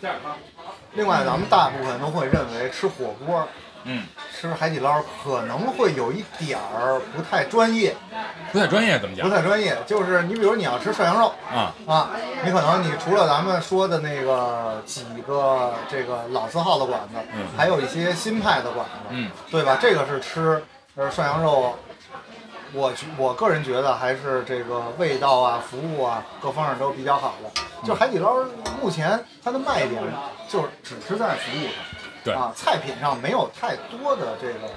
加点汤。另外，咱们大部分都会认为吃火锅、嗯，吃海底捞可能会有一点儿不太专业，不太专业怎么讲不太专业。就是你比如你要吃涮羊肉啊？啊，你可能你除了咱们说的那个几个这个老字号的馆子，嗯还有一些新派的馆子，嗯，对吧？这个是吃呃涮羊肉，我觉我个人觉得还是这个味道啊、服务啊各方面都比较好的。就海底捞目前它的卖点就是只是在服务上，对啊，菜品上没有太多的这个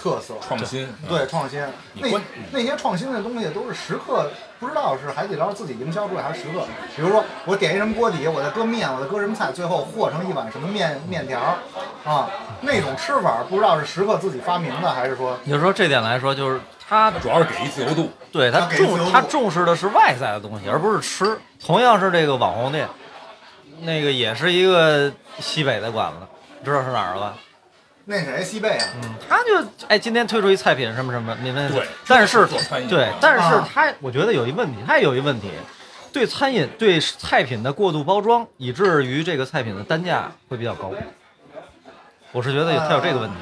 特色。创新，对创新，那那些创新的东西都是食客不知道是海底捞自己营销出来还是食客。比如说我点一什么锅底，我再搁面，我再搁什么菜，最后和成一碗什么面面条啊，那种吃法不知道是食客自己发明的还是说你就说这点来说，就是他主要是给一自由度。对他重他重视的是外在的东西，而不是吃。同样是这个网红店，那个也是一个西北的馆子，知道是哪儿了吧？那谁西贝啊，嗯，他就哎，今天推出一菜品什么什么，你们对但是做餐饮对，但是啊他我觉得有一问题，他也有一问题，对餐饮对菜品的过度包装，以至于这个菜品的单价会比较高。我是觉得有他有这个问题。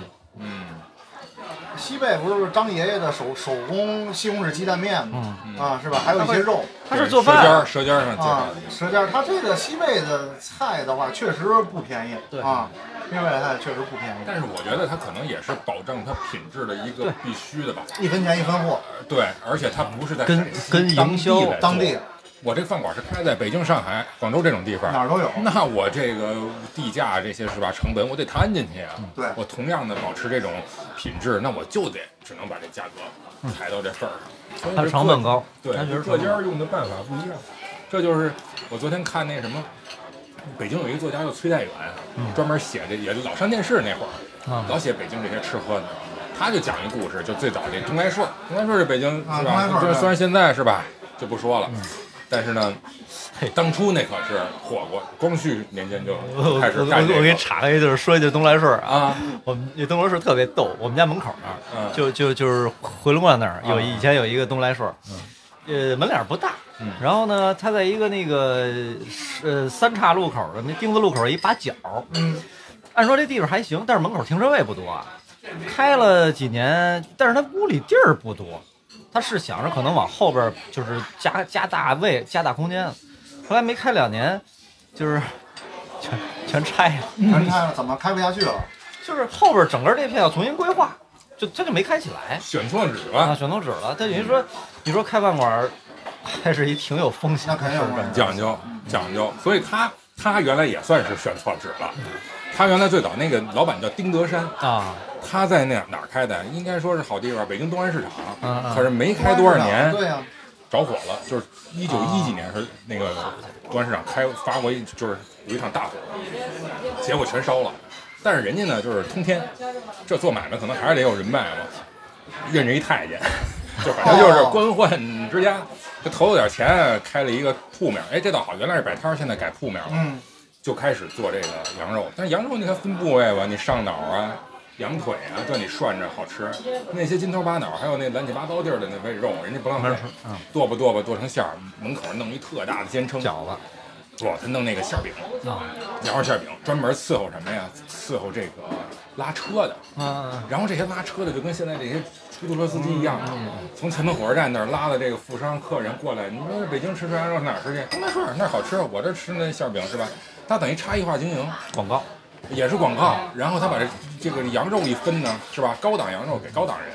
嗯，西贝不是张爷爷的手手工西红柿鸡蛋面吗？嗯，啊，是吧？还有一些肉他是做饭舌尖儿舌尖儿上介啊绍，舌尖儿。它这个西贝的菜的话，确实不便宜。对啊，西贝的菜确实不便宜，但是我觉得它可能也是保证它品质的一个必须的吧。一分钱一分货，对，而且它不是在跟跟当营销当地我这饭馆是开在北京、上海、广州这种地方，哪儿都有。那我这个地价这些是吧，成本我得摊进去啊。对我同样的保持这种品质，那我就得只能把这价格抬到这份儿上。它成本高，对各家用的办法不一样。这就是我昨天看那什么，北京有一个作家叫崔代远，专门写这也老上电视那会儿，老写北京这些吃喝的。他就讲一故事，就最早这东来顺，东来顺是北京是吧虽然现在是吧就不说了，但是呢嘿，当初那可是火过，光绪年间就开始我我给你干这个插个一句，说一句东来顺啊，啊，我们那东来顺特别逗，我们家门口那儿嗯就就就是回龙观那儿有啊以前有一个东来顺儿，呃门脸不大嗯，然后呢，它在一个那个呃三岔路口的那丁字路口一把角，嗯，按说这地方还行，但是门口停车位不多。啊，开了几年，但是他屋里地儿不多，他是想着可能往后边就是加加大位加大空间，后来没开两年，就是 <laughs> 全全拆了。全拆了，怎么开不下去了？就是后边整个这片要重新规划，就它就没开起来选错址了啊，了，选错址了。它等于说，你说开饭馆还是一挺有风险的事儿肯定有讲究讲究，所以他他原来也算是选错址了。他原来最早那个老板叫丁德山，啊。他在那哪儿开的？应该说是好地方，北京东安市场。嗯嗯可是没开多少年，对呀，着火了，就是一九一几年是那个东安市场开发过一就是有一场大火，结果全烧了。但是人家呢就是通天，这做买卖可能还是得有人脉嘛，认识一太监，<laughs> 就反正就是官宦之家，就投了点钱开了一个铺面，哎，这倒好，原来是摆摊儿，现在改铺面了，嗯，就开始做这个羊肉。但是羊肉你看分部位吧，你上脑啊。羊腿啊，叫你涮着好吃。那些筋头巴脑，还有那乱七八糟地儿的那味肉，人家不浪费，嗯，剁吧剁吧剁成馅儿，门口弄一特大的煎撑，饺子不，他弄那个馅饼，啊羊肉馅饼，专门伺候什么呀？伺候这个拉车的。啊然后这些拉车的就跟现在这些出租车司机一样，嗯从前门火车站那儿拉的这个富商客人过来，你说北京吃涮羊肉哪儿吃去？东来顺那儿好吃，我这吃那馅饼是吧？它等于差异化经营，广告也是广告。然后他把这这个羊肉一分呢，是吧？高档羊肉给高档人，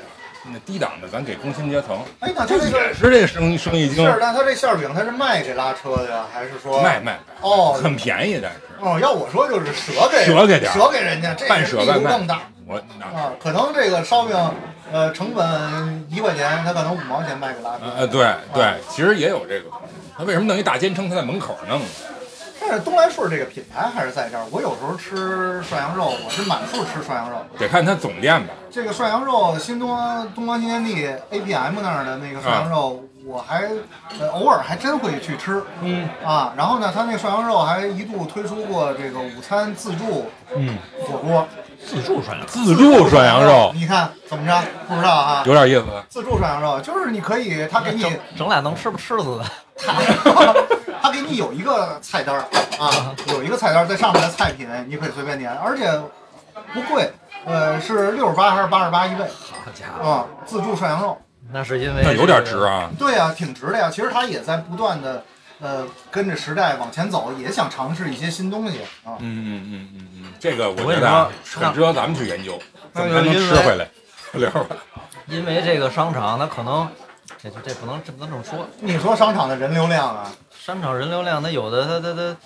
那低档的咱给工薪阶层。哎，那他这这个也是这生意生意经是，那他这馅儿饼他是卖给拉车的呀，还是说卖卖哦很便宜，但是哦，要我说就是舍给舍给点儿折给人家，这半舍外卖力度更大我那啊。可能这个烧饼，呃，成本一块钱，他可能五毛钱卖给拉车。呃对对，其实也有这个可能。他为什么弄一大煎撑？他在门口弄？但是东来顺这个品牌还是在这儿。我有时候吃涮羊肉，我是满处吃涮羊肉。得看它总店吧。这个涮羊肉，新东方东方新天地 APM 那儿的那个涮羊肉，我还呃偶尔还真会去吃。嗯啊，然后呢，他那涮羊肉还一度推出过这个午餐自助嗯，火锅。自助涮羊自助涮羊肉你看怎么着？不知道啊？有点意思。自助涮羊肉就是你可以，他给你整整俩能吃不吃死的，他他给你有一个菜单儿啊，<laughs> 有一个菜单儿在上面的菜品你可以随便点，而且不贵，呃，是六十八还是八十八一位好家伙，啊？自助涮羊肉，那是因为那有点值啊。对呀、挺值的呀。其实他也在不断的呃跟着时代往前走，也想尝试一些新东西啊。嗯嗯嗯嗯嗯，这个我我跟你觉得很值得咱们去研究，怎那么才能吃回来？溜儿吧。因为这个商场，它可能这这不能这不能这么说，你说商场的人流量啊，商场人流量，它有的它它它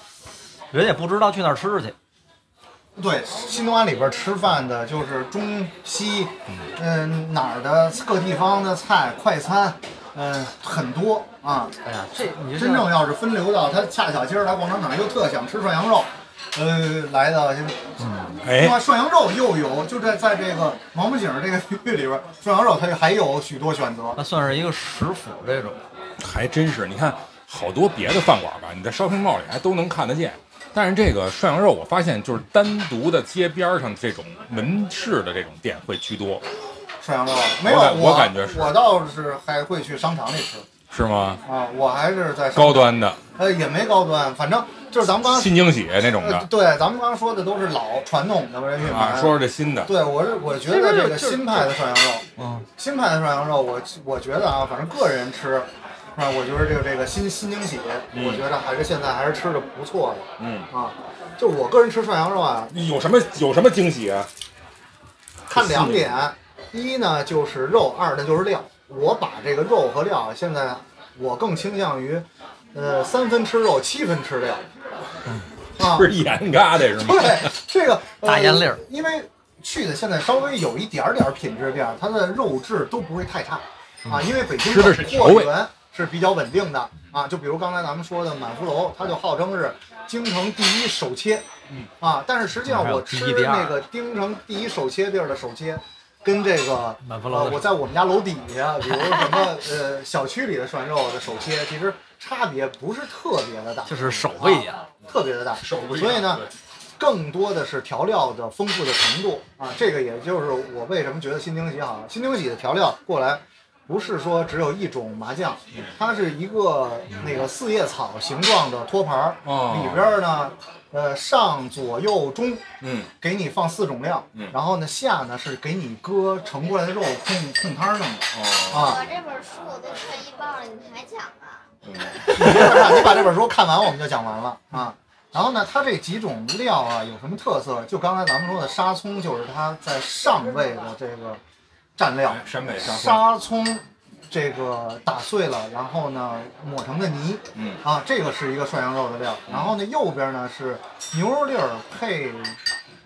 人也不知道去那儿吃去，对，新东安里边吃饭的就是中西，嗯、哪儿的各地方的菜快餐，嗯、很多啊。哎呀，这你真正要是分流到他恰巧今儿来逛商场又特想吃涮羊肉，呃，来到另哎，外涮羊肉又有就在在这个王府井这个区域里边，涮羊肉它还有许多选择。那算是一个食府这种，还真是，你看好多别的饭馆吧，你在 shopping mall 里还都能看得见，但是这个涮羊肉，我发现就是单独的街边儿上这种门市的这种店会居多，涮羊肉没有，我我感觉是我倒是还会去商场里吃是吗？啊，我还是在商高端的呃也没高端，反正就是咱们刚刚新惊喜那种呃的对，咱们刚刚说的都是老传统的人品牌。啊，说说这新的，对我是我觉得这个新派的涮羊肉，嗯，新派的涮羊肉，我我觉得啊，反正个人吃，啊，我觉得这个这个新新惊喜，我觉得还是现在还是吃的不错的嗯，啊。就我个人吃涮羊肉啊，有什么有什么惊喜啊？看两点，一呢就是肉，二呢就是料。我把这个肉和料，现在我更倾向于，呃，三分吃肉，七分吃料。啊，<laughs> 是盐嘎的是吗？对，这个呃 <laughs> 大烟粒儿因为去的现在稍微有一点点儿品质店，它的肉质都不会太差啊，因为北京吃的是货源是比较稳定的啊。就比如刚才咱们说的满福楼，它就号称是京城第一手切，嗯啊，但是实际上我吃那个京城第一手切地儿的手切。跟这个我在我们家楼底下，比如 <laughs> 什么呃小区里的涮肉的手切，其实差别不是特别的大，就是手不一样，特别的大，手不一样所以呢，更多的是调料的丰富的程度啊，这个也就是我为什么觉得新惊喜好。新惊喜的调料过来，不是说只有一种麻酱，它是一个那个四叶草形状的托盘儿，哦里边儿呢，呃上左右中嗯，给你放四种料，嗯然后呢下呢是给你搁盛过来的肉控控汤儿弄的哦，啊。我这本书我都看一半了，你还讲啊？你别看，你把这本书看完，我们就讲完了啊。然后呢，它这几种料啊有什么特色？就刚才咱们说的沙葱，就是它在上位的这个蘸料哎，陕北沙葱，这个打碎了，然后呢抹成的泥。嗯，啊，这个是一个涮羊肉的料。然后呢右边呢是牛肉粒儿配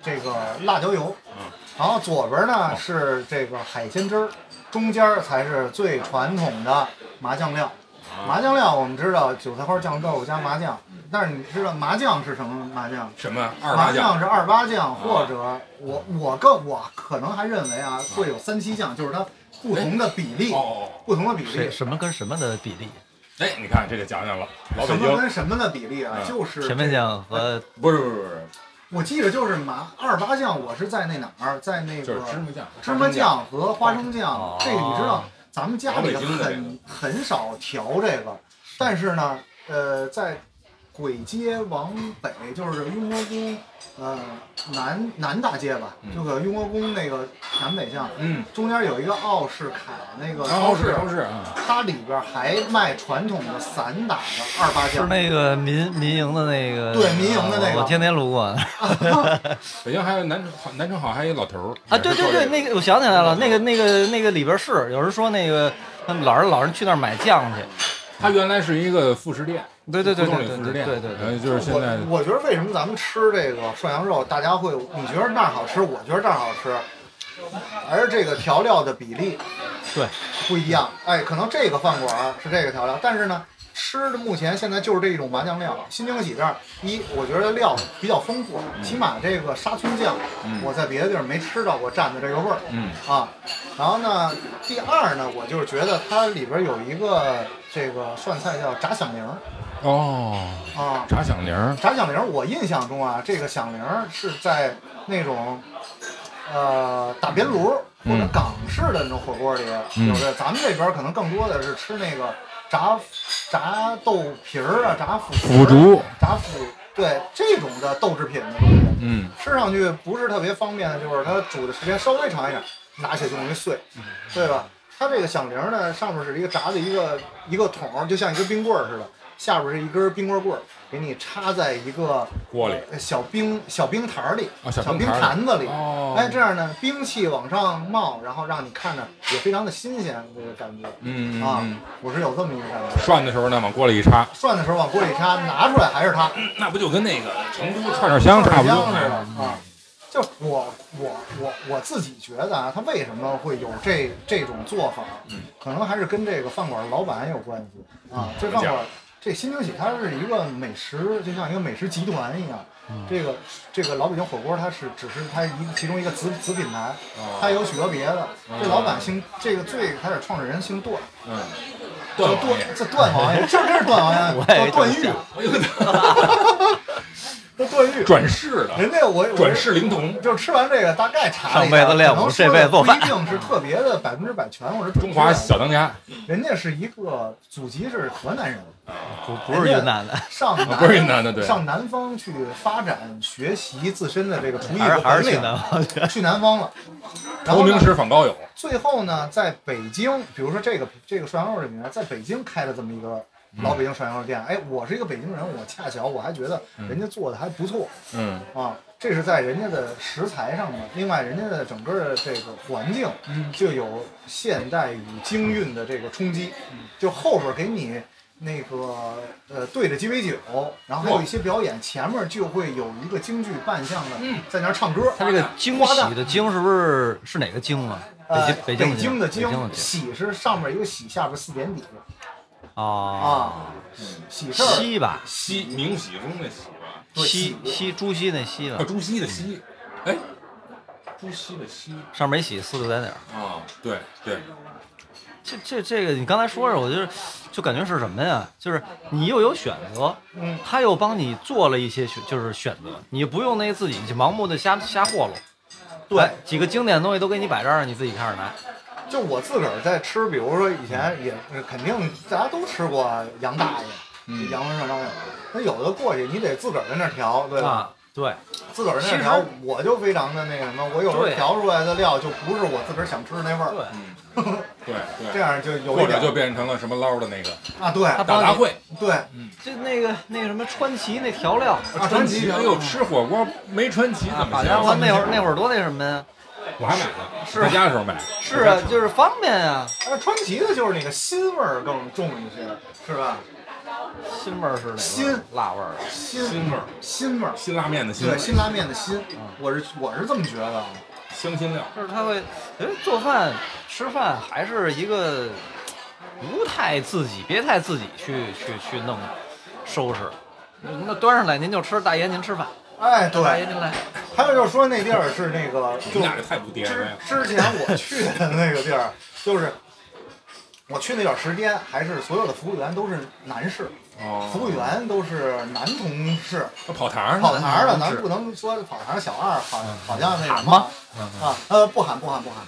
这个辣椒油，然后左边呢是这个海鲜汁儿，中间才是最传统的麻酱料。麻酱料我们知道韭菜花酱豆腐加麻酱，但是你知道麻酱是什么麻酱？什么二麻八酱？酱是二八酱，或者我我更我可能还认为啊会有三七酱，就是它不同的比例，哦，不同的比谁例。什么跟什么的比例？哎，你看这个讲讲了，老北什么京跟什么的比例啊？嗯就是甜面酱和不是不是不是，我记得就是麻二八酱，我是在那哪儿，在那就是个芝麻酱，芝麻酱和花生酱哦。这个你知道，咱们家里很很少调这个，但是呢，呃，在簋街往北，就是雍和宫，呃，南南大街吧，嗯。就搁雍和宫那个南北巷，嗯，中间有一个奥士凯那个然后是超市，超市啊，它里边还卖传统的散打的二八是。那个民民营的那个，对民营的那个。我天天路过。<laughs> 北京还有南城好，南城好还有一老头儿啊，对对对，那个我想起来了，那个那个那个里边是有人说那个他老人老人去那儿买酱去，他原来是一个副食店，对对对对对对对对然后就是现在我我觉得为什么咱们吃这个涮羊肉，大家会你觉得那儿好吃，我觉得这儿好吃，而这个调料的比例对不一样。哎，可能这个饭馆儿是这个调料，但是呢，吃的目前现在就是这一种麻酱料。新疆喜这儿一，我觉得料比较丰富，起码这个沙葱酱嗯我在别的地儿没吃到过蘸的这个味儿。嗯啊，然后呢，第二呢，我就是觉得它里边有一个这个涮菜叫炸响铃儿哦，啊，炸响铃儿，炸响铃儿，我印象中啊，这个响铃儿是在那种呃打边炉或者嗯港式的那种火锅里嗯。有的，咱们这边儿可能更多的是吃那个炸炸豆皮儿啊，炸腐腐竹，炸腐，对这种的豆制品的东西。嗯。吃上去不是特别方便的，就是它煮的时间稍微长一点，拿起来就容易碎，对吧？它这个响铃呢，上面是一个炸的一个一个桶，就像一根冰棍儿似的，下边是一根冰棍棍儿，给你插在一个锅里呃小冰小冰坛儿里，啊，小小冰坛子里。哦，哎，这样呢，冰气往上冒，然后让你看着也非常的新鲜，这个感觉嗯嗯啊嗯，我是有这么一个感觉。涮的时候呢，往锅里一插，涮的时候往锅里插，拿出来还是它，那不就跟那个成都串串香差不多香似的啊。就我我我我自己觉得啊，他为什么会有这这种做法？嗯可能还是跟这个饭馆老板有关系啊。这饭馆这新惊喜，它是一个美食，就像一个美食集团一样。这个这个老北京火锅，它是只是它一其中一个子子品牌，它有许多别的。这老板姓这个最开始创始人姓段，嗯，叫段段王爷，这段王爷，这真是段王爷，叫段誉。<laughs> 哎呦都断狱。转世的，人家我我转世灵童，就吃完这个，大概查了一下，上辈子练武可能说这辈子做饭不一定是特别的百分之百全，或者准中华确小当家，人家是一个祖籍是河南人，不不是云南的，上南不是云南的对上南方去发展学习自身的这个厨艺还是和本领，去南方去。南方了。然投名后呢，师访高友，最后呢，在北京，比如说这个这个涮羊肉这品牌，在北京开了这么一个老北京涮羊肉店。哎，我是一个北京人，我恰巧我还觉得人家做的还不错嗯啊。这是在人家的食材上面，另外人家的整个的这个环境就有现代与京韵的这个冲击，就后边给你那个呃对着鸡尾酒，然后还有一些表演，前面就会有一个京剧扮相的在那儿唱歌。他这个惊花旦喜的惊是不是是哪个惊啊？呃北京，北京的京喜是上面一个喜，下边四点底啊，啊，喜事儿。西吧，西明喜中的喜吧，对西西朱熹那西啊，吧，朱熹的熹，哎，朱熹的熹。上面一喜，四个在哪儿？啊，对对，这这这个你刚才说着，我就是就感觉是什么呀？就是你又有选择，嗯，他又帮你做了一些选，就是选择，你不用那个自己去盲目的瞎瞎霍弄。对。哎几个经典的东西都给你摆这儿，你自己看着来。就我自个儿在吃，比如说以前也肯定大家都吃过杨大爷，嗯杨文顺张爷，那有的过去你得自个儿在那儿调，对吧？啊，对，自个儿在那调，我就非常的那个什么，我有时候调出来的料就不是我自个儿想吃的那味儿，对嗯，对 <laughs> 这，样就有或者就变成了什么捞的那个啊，对大杂烩，对，就那个那个什么川崎那调料，啊川崎，哎呦，吃火锅没川崎怎么好家伙，行？那会儿那会儿多那什么呀？我还买了，是在家的时候买，是啊，就是方便啊。那川崎的就是那个腥味儿更重一些，是吧？辛味儿是哪个？辛辣味儿。辛辛味儿，辛味儿，辛拉面的辛对，辛拉面的辛，我是我是这么觉得啊。香辛料，就是他会，因为做饭吃饭还是一个不太自己，别太自己去去去弄收拾。那端上来您就吃，大爷您吃饭，哎，对，您来。还有就是说那地儿是那个，就你俩这太不 DIY 之了。之前我去的那个地儿，<laughs> 就是我去那段时间，还是所有的服务员都是男士，哦。服务员都是男同事，跑堂跑堂的，咱不能说跑堂小二，好好像那什喊吗？么啊，呃，不喊不喊不喊。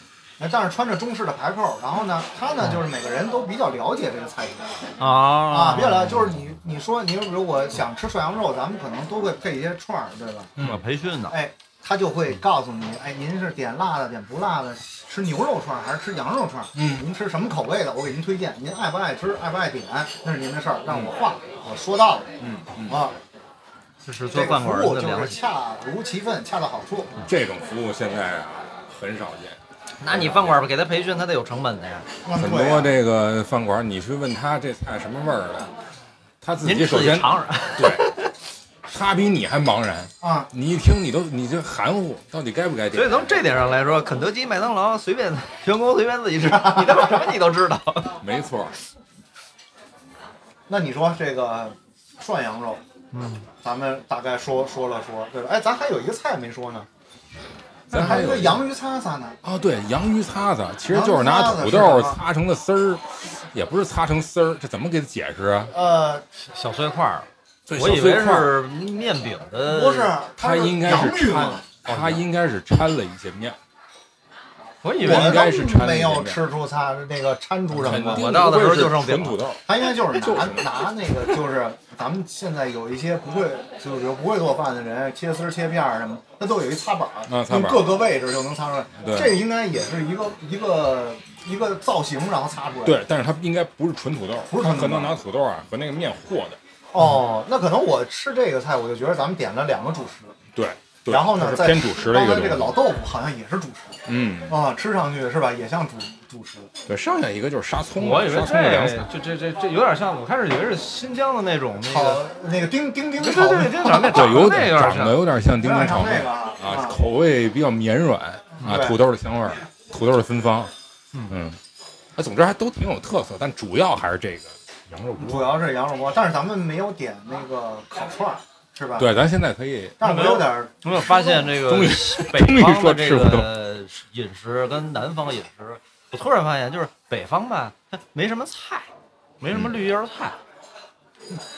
但是穿着中式的排扣，然后呢，他呢就是每个人都比较了解这个菜品啊，啊比较了解，就是你你说你如果想吃涮羊肉，咱们可能都会配一些串儿，对吧？嗯培训的，哎，他就会告诉你，哎，您是点辣的，点不辣的，吃牛肉串儿还是吃羊肉串儿？嗯，您吃什么口味的？我给您推荐，您爱不爱吃，爱不爱点，那是您的事儿，让我话我说到了嗯嗯，啊。这是这个做饭馆人服务就是。恰如其分，恰到好处。这种服务现在啊很少见。那你饭馆给他培训，他得有成本的呀。很多这个饭馆，你去问他这菜什么味儿的，他自您己首先己尝尝。对，他比你还茫然。啊，你一听你都你这含糊，到底该不该点？所以从这点上来说，肯德基、麦当劳随便员工随便自己吃，你他妈什么你都知道。<laughs> 没错，那你说这个涮羊肉，嗯，咱们大概说说了说，对吧？哎，咱还有一个菜没说呢，咱还有一个洋芋擦擦呢。啊，对，洋芋擦擦，其实就是拿土豆擦成的丝儿，也不是擦成丝儿，这怎么给它解释啊？呃，小碎块儿，我以为小碎块是面饼的。不是，它应该洋芋是掺。，它应该是掺了一些面。我以为我应该是掺没有吃出它那个掺出什么我到的时候就剩饼纯土豆，它应该就是就拿是拿那个，就是咱们现在有一些不会，就是不会做饭的人，切丝切片儿什么，它都有一擦板儿，各个位置就能擦出来。这个应该也是一个一个一个造型，然后擦出来。。对，但是它应该不是纯土豆，不是纯土豆它可能拿土豆啊和那个面和的。哦，那可能我吃这个菜，我就觉得咱们点了两个主食，对，对然后呢，再它是偏主食的一个刚才这个老。豆腐好像也是主食嗯，啊，吃上去是吧，也像主主食。对，剩下一个就是沙葱，我以为杀葱的凉菜。这这这这有点像，我开始以为是新疆的那种那炒个，那个丁丁丁炒对对对，丁炒面对，有点长得那有点长得像。有点像丁丁炒面像那个啊啊，口味比较绵软啊，对土豆的香味儿，土豆的芬芳，嗯，啊，总之还都挺有特色，但主要还是这个羊肉锅。主要是羊肉锅，但是咱们没有点那个烤串儿，是吧？。对，咱现在可以，但是我有点儿有没有发现这个北方的这个饮食跟南方饮食？我突然发现，就是北方吧，它没什么菜，没什么绿叶菜，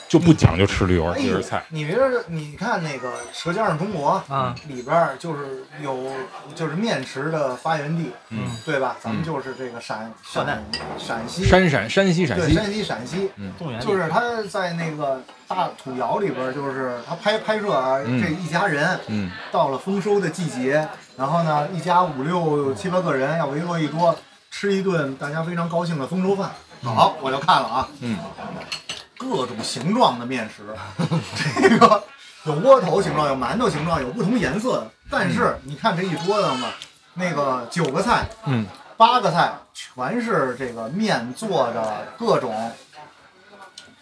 就不讲究吃绿油哎呦这是菜。你别说，你看那个《舌尖上中国》啊。里边儿就是有就是面食的发源地，嗯，对吧？咱们嗯。就是这个陕陕陕西，山陕山西陕西，对山西陕西，中原地就是他在那个大土窑里边，就是他拍拍摄啊，嗯。这一家人嗯。到了丰收的季节，然后呢，一家五六七八个人要围坐一桌吃一顿大家非常高兴的丰收饭。好，我就看了啊，嗯，各种形状的面食，<laughs> 这个有窝头形状，有馒头形状，有不同颜色的。但是你看这一桌子嘛，那个九个菜，嗯，八个菜全是这个面做的各种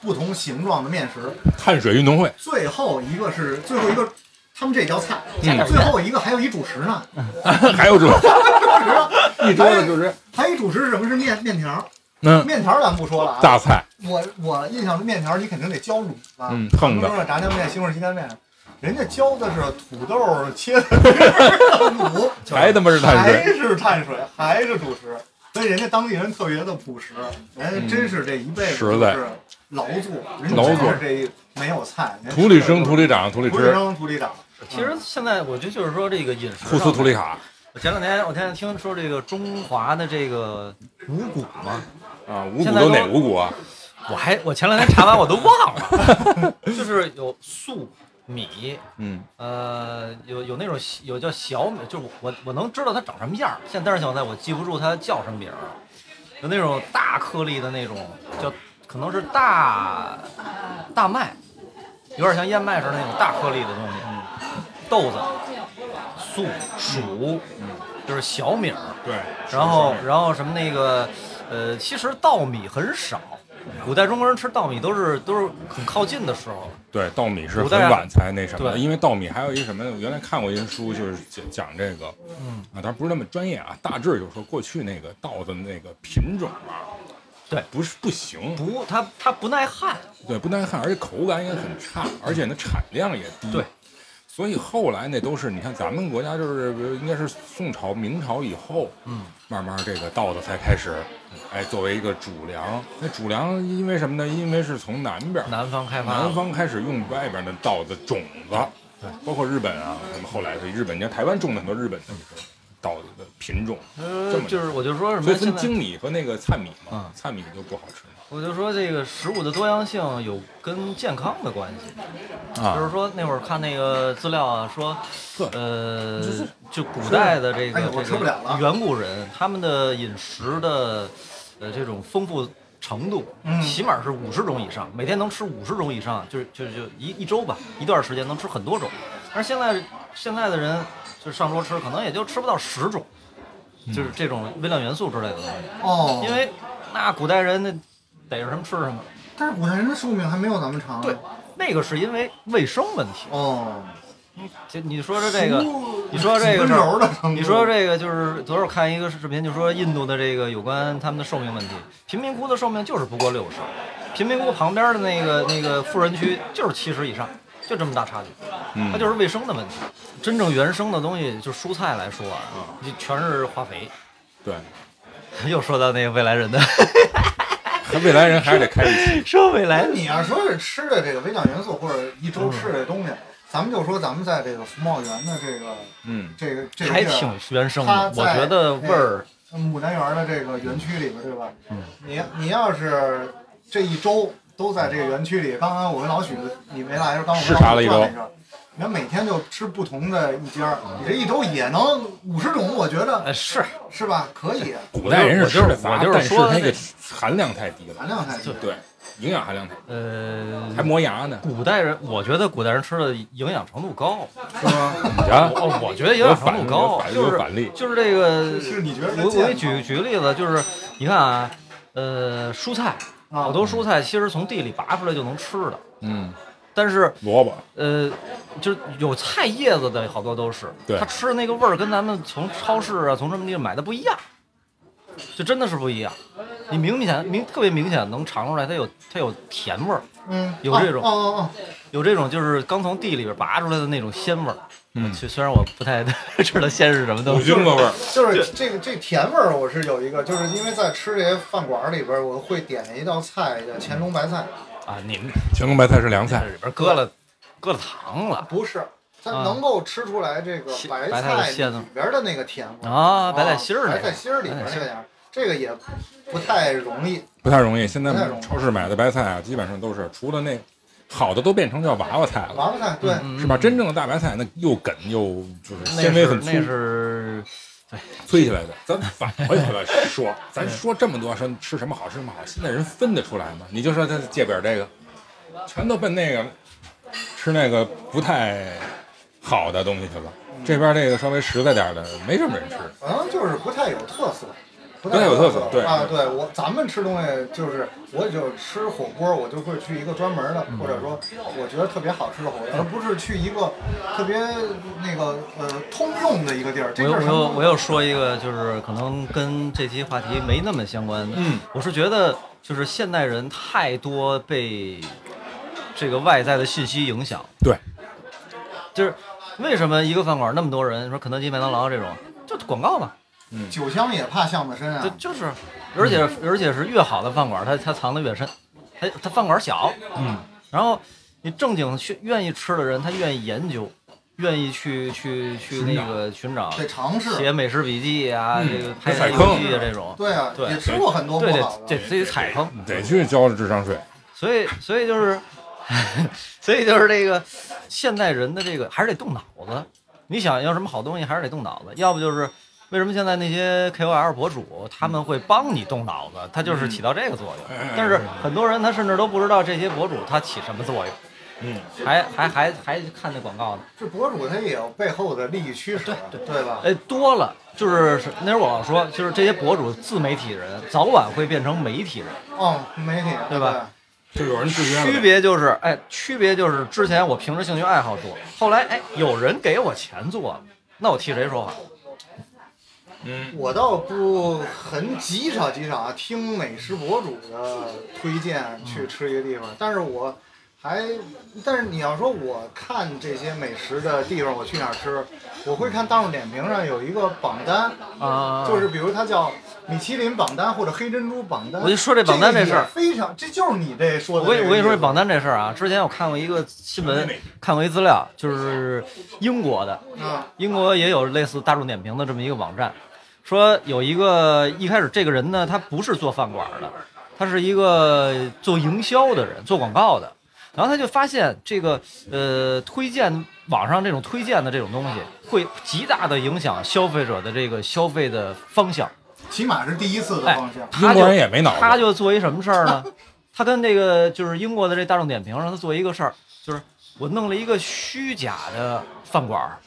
不同形状的面食。碳水运动会，最后一个是最后一个，他们这叫菜。嗯最后一个还有一主食呢，<laughs> 还有这主食 <laughs> 一桌子就是还有一主食是什么？是面面条。嗯。面条咱不说了啊，大菜，我我印象中面条你肯定得浇卤吧，嗯横的。炸酱面、西红柿鸡蛋面，<laughs> 人家浇的是土豆切的卤，还他妈是碳还水，是碳水，还是主食，所以人家当地人特别的朴实，人家真是这一辈子实在。劳作，人家劳作真是这一没有菜，人土里生，土里长，土里土里吃，生土里长，其实现在我觉得就是说这个饮食库斯上图里卡我前两天我前两天听说这个中华的这个五谷嘛，啊，五谷都都哪五谷啊？<laughs> 我还我前两天查完我都忘了，<laughs> 就是有粟米，嗯，呃，有有那种有叫小米，就是我我能知道它长什么样儿，现在但是现在我记不住它叫什么名儿。有那种大颗粒的那种叫可能是大大麦，有点像燕麦似的那种大颗粒的东西，豆子、粟、黍，就是小米儿。对，然后然后什么那个，呃，其实稻米很少，古代中国人吃稻米都是都是很靠近的时候。对，稻米是很晚才那什么的，因为稻米还有一个什么呢？我原来看过一些书，就是讲讲这个，嗯啊，当然不是那么专业啊，大致就是说过去那个稻的那个品种啊，对不是不行，不，它它不耐旱。对，不耐旱，而且口感也很差，而且呢产量也低。对，所以后来那都是你看咱们国家就是应该是宋朝、明朝以后，嗯，慢慢这个稻子才开始，哎，作为一个主粮。那主粮因为什么呢？因为是从南边南方开发，南方开始用外边的稻子种子，对，包括日本啊，什么后来的日本，你看台湾种了很多日本的稻子的品种，这么，呃就是我就说什么，所以分精米和那个灿米嘛嗯，灿米就不好吃我就说这个食物的多样性有跟健康的关系。就是啊。说那会儿看那个资料啊，说，呃，就古代的这个这吃不了了个远古人，他们的饮食的呃这种丰富程度，嗯起码是五十种以上，每天能吃五十种以上，就是就就一一周吧，一段时间能吃很多种。而现在现在的人就上桌吃，可能也就吃不到十种，就是这种微量元素之类的东西。哦，因为那古代人那逮着什么吃什么，但是古代人的寿命还没有咱们长啊。对，那个是因为卫生问题。哦，就你说说这个，你说这个你说这个就是昨儿我看一个视频，就说印度的这个有关他们的寿命问题，贫民窟的寿命就是不过六十，贫民窟旁边的那个那个富人区就是七十以上，就这么大差距，嗯它就是卫生的问题。真正原生的东西，就蔬菜来说啊，就全是化肥。对，<laughs> 又说到那个未来人的，<laughs> 还未来人还是得开一期。<laughs> 说未来你要说是吃的这个微量元素或者一周吃的东西，咱们就说咱们在这个福茂园的这个嗯，这个这个还挺原生它的，我觉得味儿牡丹园的这个园区里边，对吧？嗯。你你要是这一周都在这个园区里，刚刚我跟老许你没来的时候，刚我跟视察了一周老许转了你看每天就吃不同的一家儿，你这一周也能五十种，我觉得哎是是吧？可以，古代人是吃的杂，我就是但是说那那个含量太低了，含量太低。对，营养含量太低，呃，还磨牙呢。古代人，我觉得古代人吃的营养程度高，是吗？<laughs> 啊，我我觉得营养程度高就是有反例就是这个，是你觉得我我给你举举个例子，就是你看啊，呃，蔬菜，啊好多蔬菜其实从地里拔出来就能吃的，嗯，但是萝卜，呃，就是有菜叶子的好多都是，对。它吃的那个味儿跟咱们从超市啊从什么地方买的不一样，就真的是不一样。你明显明特别明显能尝出来，它有它有甜味儿，嗯，有这种哦哦哦，有这种就是刚从地里边拔出来的那种鲜味儿。嗯。虽虽然我不太知道鲜是什么东西，精的味儿，就是这个这甜味儿，我是有一个，就是因为在吃这些饭馆里边儿，我会点一道菜叫乾隆白菜，啊，你们乾隆白菜是凉菜，里边搁了搁了糖了不是，它啊能够吃出来这个白白菜的菜鲜里边的那个甜味啊，白菜心儿那个白菜心儿里边这个也不太容易。不太容易。现在不太容易超市买的白菜啊，基本上都是除了那好的都变成叫娃娃菜了，娃娃菜对，嗯是吧？真正的大白菜那又梗又就是那纤维很粗那，是催起来的。咱反回回来说，咱说这么多说吃什么好吃什么好，现在人分得出来吗？你就说他界边这个，全都奔那个吃那个不太好的东西去了。这边这个稍微实在点的，没什么人吃。好像就是不太有特色，不不太有特色对啊，对我咱们吃东西就是，我就吃火锅，我就会去一个专门的，嗯或者说我觉得特别好吃的火锅，而不是去一个特别那个呃通用的一个地儿。这我又我又我又说一个，就是可能跟这期话题没那么相关的。嗯，我是觉得就是现代人太多被这个外在的信息影响。对，就是为什么一个饭馆那么多人，说肯德基、麦当劳这种，就广告嘛，酒香也怕巷子深啊。就就是，而且而且是越好的饭馆，它它藏得越深，它它饭馆小，嗯，然后你正经去愿意吃的人，他愿意研究，愿意去去去那个寻找，得尝试。写美食笔记啊，嗯这个拍游得踩坑记啊这种，对啊，对也吃过很多不对得好的。得自己踩坑，得去交智商税。所以所以就是，<laughs> 所以就是这个现代人的这个还是得动脑子。你想要什么好东西，还是得动脑子，要不就是。为什么现在那些 KOL 博主他们会帮你动脑子？他就是起到这个作用。但是很多人他甚至都不知道这些博主他起什么作用，嗯，还还还还看那广告呢。这博主他也有背后的利益驱使，对对吧？哎，多了，就是是那时候我老说，就是这些博主自媒体人早晚会变成媒体人，哦，媒体对吧？就有人制约了区别就是，哎，区别就是之前我凭着兴趣爱好做，后来哎有人给我钱做了，那我替谁说话？嗯，我倒不很极少极少啊，听美食博主的推荐去吃一个地方，但是我还，但是你要说我看这些美食的地方，我去哪儿吃，我会看大众点评上有一个榜单，啊，就是比如它叫米其林榜单或者黑珍珠榜单。我就说这榜单这事儿非常，这就是你这说的我跟你我跟你说这榜单单这事儿啊，之前我看过一个新闻，看过一资料，就是英国的，啊，英国也有类似大众点评的这么一个网站，说有一个一开始这个人呢，他不是做饭馆的，他是一个做营销的人，做广告的。然后他就发现这个呃推荐网上这种推荐的这种东西，会极大的影响消费者的这个消费的方向。起码是第一次的哎方向。英国人也没脑子他就做一什么事儿呢？他跟那个就是英国的这大众点评上，他做一个事儿，就是我弄了一个虚假的饭馆儿，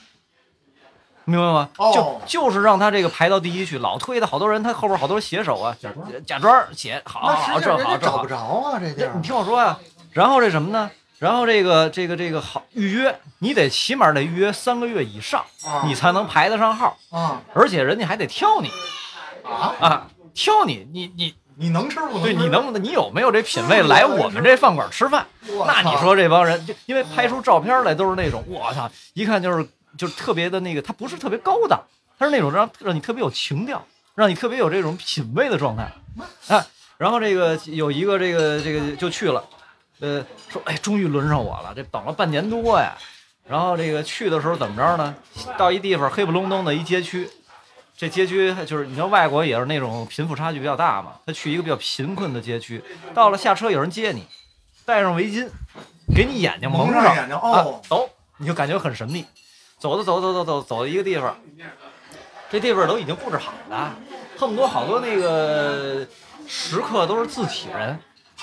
明白吗？哦就就是让他这个排到第一去，老推的好多人，他后边好多写手啊，假装假装写好那好实际上人这好这好找不着啊，这地儿这你。听我说啊、然后这什么呢？然后这个这个这个好预约，你得起码得预约三个月以上，啊你才能排得上号，啊而且人家还得挑你啊！啊，挑你，你你你能吃不能吃？对你能不能，你有没有这品味 <laughs> 来我们这饭馆吃饭？我那你说这帮人，就因为拍出照片来都是那种，我操，一看就是就是特别的那个，它不是特别高档，它是那种让让你特别有情调，让你特别有这种品味的状态哎。然后这个有一个这个这个就去了，呃，说哎，终于轮上我了，这等了半年多呀。然后这个去的时候怎么着呢？到一地方黑不隆咚的一街区，这街区就是你知道外国也是那种贫富差距比较大嘛，他去一个比较贫困的街区，到了下车有人接你，戴上围巾，给你眼睛蒙蒙上眼睛哦啊，走，你就感觉很神秘。走着走走走走走到一个地方，这地方都已经布置好了，恨不得好多那个食客都是自己人，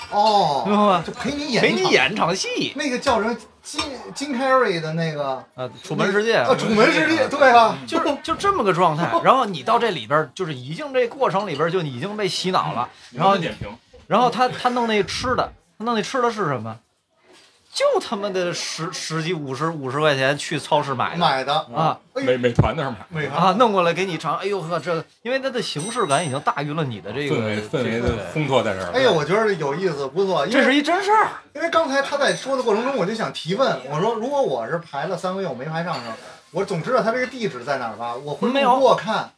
哦，明白吗？就陪你演一场陪你演场戏那个叫什么金金凯瑞的那个啊，楚门世界啊，楚门世界，对啊，就是就这么个状态。然后你到这里边，就是已经这过程里边就已经被洗脑了。然后点评，然后他他弄那吃的，他弄那吃的是什么？就他妈的十十几五十五十块钱去超市买的买的啊美美团那儿买，美团啊，弄过来给你尝。哎呦呵，这因为它的形式感已经大于了你的这个氛围氛围这个的烘托在这儿。哎呀，我觉得有意思，不错。因这是一真事儿。因为刚才他在说的过程中，我就想提问，我说如果我是排了三个月我没排上上，我总知道他这个地址在哪儿吧？我会没有路过看，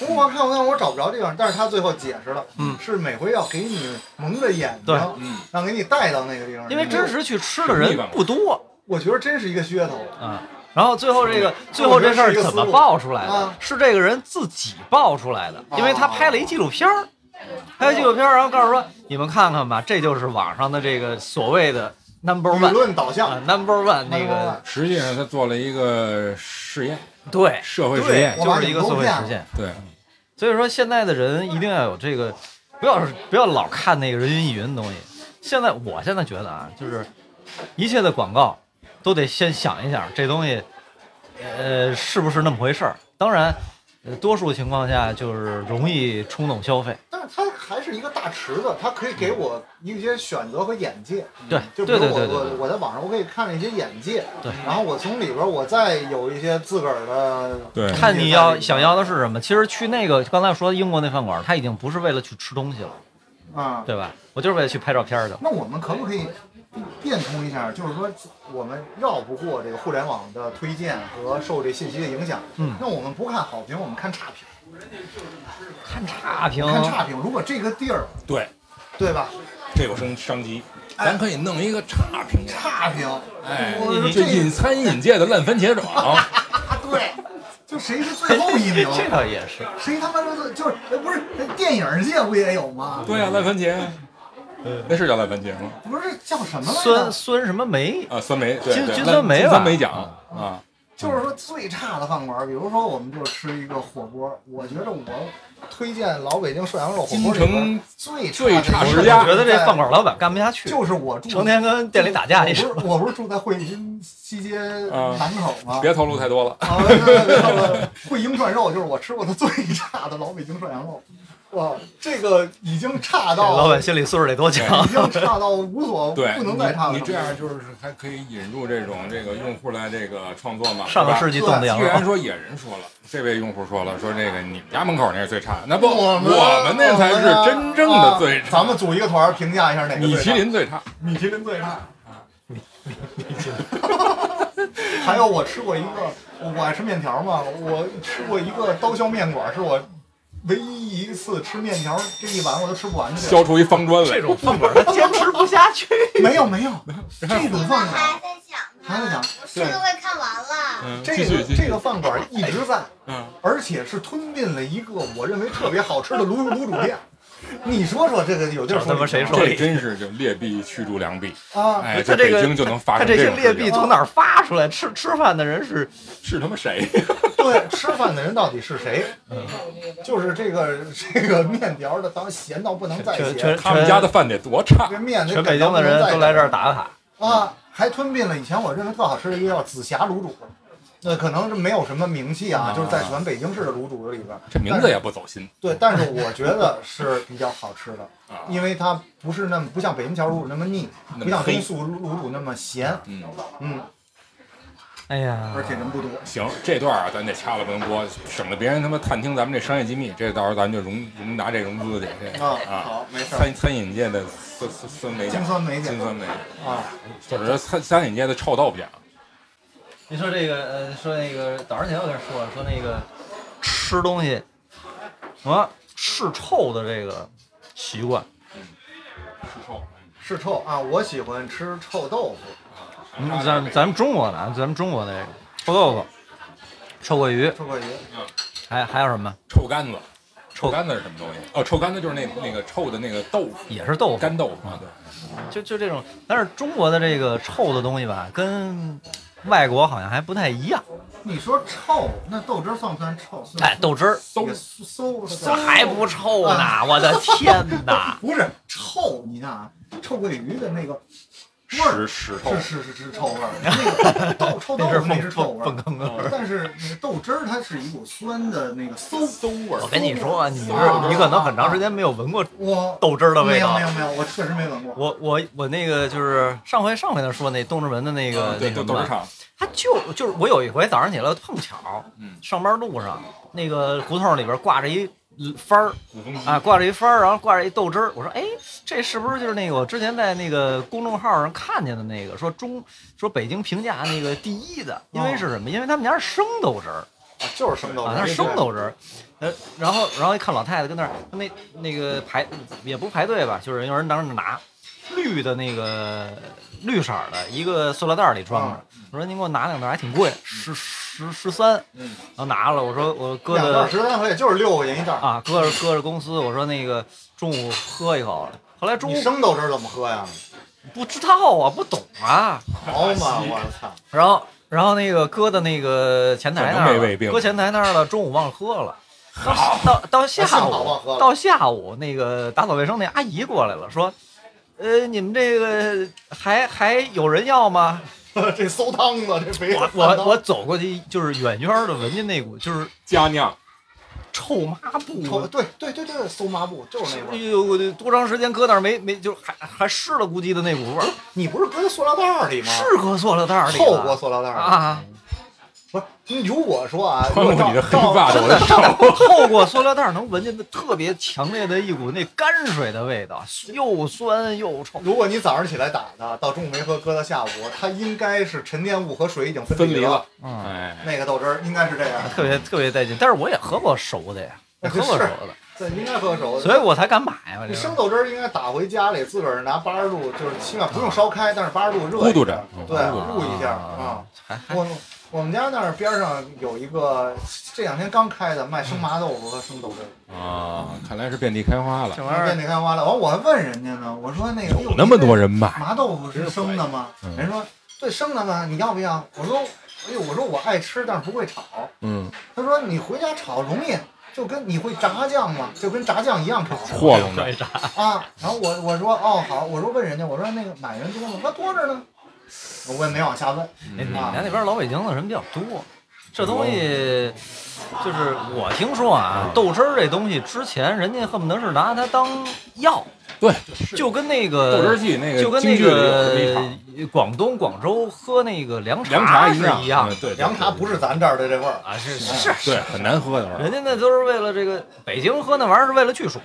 我我看我看我找不着地方，但是他最后解释了，嗯。是每回要给你蒙着眼睛，对。嗯，让给你带到那个地方，因为真实去吃的人不多。我觉得真是一个噱头。啊。然后最后这个最后这事儿怎么爆出来的？啊？是这个人自己爆出来的，因为他拍了一纪录片儿，拍了纪录片儿，然后告诉说你们看看吧，这就是网上的这个所谓的 number 舆 one 论导向。啊，number one 那个实际上他做了一个试验，<laughs> 对，社会实践，就是一个社会实践。对，所以说现在的人一定要有这个，不要不要老看那个人云亦云的东西。现在我现在觉得啊，就是一切的广告都得先想一想这东西，呃，是不是那么回事儿。当然，呃多数情况下就是容易冲动消费。但是它还是一个大池子，它可以给我一些选择和眼界。对就比如我对对对对我我在网上我可以看一些眼界，对然后我从里边我再有一些自个儿的对看你要想要的是什么。其实去那个刚才说的英国那饭馆，他已经不是为了去吃东西了，啊。对吧？我就是为了去拍照片儿的。那我们可不可以变通一下？就是说，我们绕不过这个互联网的推荐和受这信息的影响。嗯那我们不看好评，我们看差评，看差评，看差评。如果这个地儿，对，对吧？这有商商机，咱可以弄一个差评，差评，哎我说，这餐饮界的烂番茄种，啊，<laughs> 对，就谁是最后一名？<laughs> 这倒也是。谁他妈的就是呃不是电影界不也有吗？对呀，烂番茄，那是叫烂番茄吗？不是叫什么来酸着？酸什么梅？啊，酸梅，对金对金酸梅吧酸梅奖啊，就是说最差的饭馆，比如说我们就吃一个火锅，我觉得我推荐老北京涮羊肉火锅里边最最差的一个十家我觉得这饭馆老板干不下去，就是我住成天跟店里打架不是我不是住在汇金西街啊南口吗？别透露太多了。啊，对对对对，汇英涮肉就是我吃过的最差的老北京涮羊肉，哇，这个已经差这到老板心理素质得多强已。经差到无所 <laughs> 对不能再差了。你，这样就是还可以引入这种这个用户来这个创作嘛。上个世纪，纪冻的羊然说野人说了，这位用户说了，说这个你们家门口那是最差的，那不 <laughs> 我们我们那才是真正的最差。啊咱们组一个团评价一下哪个米最差其林最差，米其林最差。<laughs> 还有我吃过一个，我爱吃面条嘛，我吃过一个刀削面馆，是我唯一一次吃面条，这一碗我都吃不完的。削出一方砖来这。种饭馆他坚持不下去。没有没有没有，这种饭馆，还在想呢？还在想我书都快看完了。嗯，这个这个。饭馆一直在，嗯，而且是吞并了一个我认为特别好吃的卤卤煮店。<laughs> 你说说这个有地儿这他妈谁说这真是就劣币驱逐良币。啊？哎，他这个北京就能发他生这些劣币从哪儿发出来？吃吃饭的人是 <laughs> 是他妈谁？<laughs> 对，吃饭的人到底是谁？就是这个这个面条的，当咸到不能再咸全全，他们家的饭得多差这？面得全北京的人都来这儿打卡。啊，还吞并了以前我认为特好吃的一个叫紫霞卤煮，那可能是没有什么名气啊，啊就是在全北京市的卤煮里边，这名字也不走心对，但是我觉得是比较好吃的，啊。因为它不是那么不像北京桥卤煮那么腻，么不像东速卤煮那么咸，嗯，嗯，哎呀，而且人不多。行，这段啊，咱得掐了不能播，省得别人他妈探听咱们这商业机密。这到时候咱就融融拿这融资去。这啊，啊，好，没事。餐餐饮界的酸酸酸梅奖金，酸梅奖金酸梅，啊，或者说餐餐饮界的臭豆腐奖。你说这个呃，说那个早上起来我跟人说了，说那个吃东西什么是臭的这个习惯，是臭。是臭啊，我喜欢吃臭豆腐。嗯，咱咱们中国的啊，咱们中国的这个臭豆腐、臭鳜鱼，臭鳜鱼，还还有什么？臭干子，臭干子是什么东西？哦，臭干子就是那那个臭的那个豆腐，也是豆腐，干豆腐啊，对。就就这种。但是中国的这个臭的东西吧，跟外国好像还不太一样。你说臭，那豆汁儿算不算臭？算哎，豆汁儿馊馊还不臭呢！我的天哪！<laughs> 不是臭，你看啊，臭鳜鱼的那个味儿屎屎臭是是是是臭味儿，<laughs> 那个豆臭豆是腐那是臭味粪坑的味儿，但是那个豆汁儿它是一股酸的那个馊馊味儿。我跟你说啊，你是啊你可能很长时间没有闻过我豆汁儿的味道没有没。有没有，我确实没闻过。我我我那个就是上回上回那说那东直门的那个那什么，豆豆汁厂，他就就是我有一回早上起来碰巧，嗯上班路上那个胡同里边挂着一幡儿啊，挂着一幡儿，然后挂着一豆汁儿。我说，哎，这是不是就是那个我之前在那个公众号上看见的那个说中说北京评价那个第一的？因为是什么？因为他们家是生豆汁儿。啊，就是生豆汁啊，儿，那是生豆汁儿。呃，然后然后一看老太太跟那儿，那那个排也不排队吧，就是有人当着拿绿的那个绿色的一个塑料袋里装着。我说您给我拿两袋，还挺贵，十十十三。嗯，然后拿了，我说我搁两袋的十三块钱，就是六块钱一袋。啊，搁着搁着公司，我说那个中午喝一口。后来中你午生豆汁儿怎么喝呀？不知道啊，不懂啊。好嘛，我操！然后然后那个搁到那个前台那儿搁前台那儿了，中午忘了喝了。到到到下午，到下午那个打扫卫生那阿姨过来了，说：“呃，你们这个还还有人要吗 <laughs> 这馊汤子，这肥？”我我我走过去，就是远远的闻见那股就是佳酿，臭抹布臭，对对对对，馊抹布就是那哎味儿。呦，我这多长时间搁那儿没没就还还湿了咕叽的那股味儿，你不是搁在塑料袋儿里吗？是搁塑料袋儿里透了过塑料袋儿里。啊，如果说啊，<laughs> 穿过你的黑发照的我的手，透过塑料袋儿能闻见那特别强烈的一股那泔水的味道，又酸又臭。如果你早上起来打的，到中午没喝，搁到下午，它应该是沉淀物和水已经分了离了。。嗯，哎，那个豆汁儿应该是这样，特别特别带劲。但是我也喝过熟的呀，我喝过 <laughs> 熟的，对，应该喝熟的。所以我才敢买嘛。这你生豆汁儿应该打回家里，自个儿拿八十度，就是起码不用烧开，但是八十度热咕嘟着嗯对，咕一下啊。还还我我们家那儿边上有一个这两天刚开的卖生麻豆腐和生豆汁儿，啊，看来是遍地开花了这，玩意儿遍地开花了。完我还问人家呢，我说那个有那么多人买，麻豆腐是生的吗？嗯人说对生的吗？你要不要？我说哎呦，我说我爱吃，但是不会炒。嗯，他说你回家炒容易，就跟你会炸酱吗？就跟炸酱一样可炒和拢着，<laughs> 啊。然后我我说哦好，我说问人家，我说那个买人多吗？他多着呢。我也没往下问。哎，你们家那边老北京的人比较多，这东西就是我听说啊，豆汁儿这东西之前人家恨不得是拿它当药，对，就跟那个豆汁儿记那个就跟那个广东广州喝那个凉凉茶一样对凉茶不是咱这儿的这味儿，啊，是是对，很难喝的味儿。人家那都是为了这个北京喝那玩意儿是为了去暑，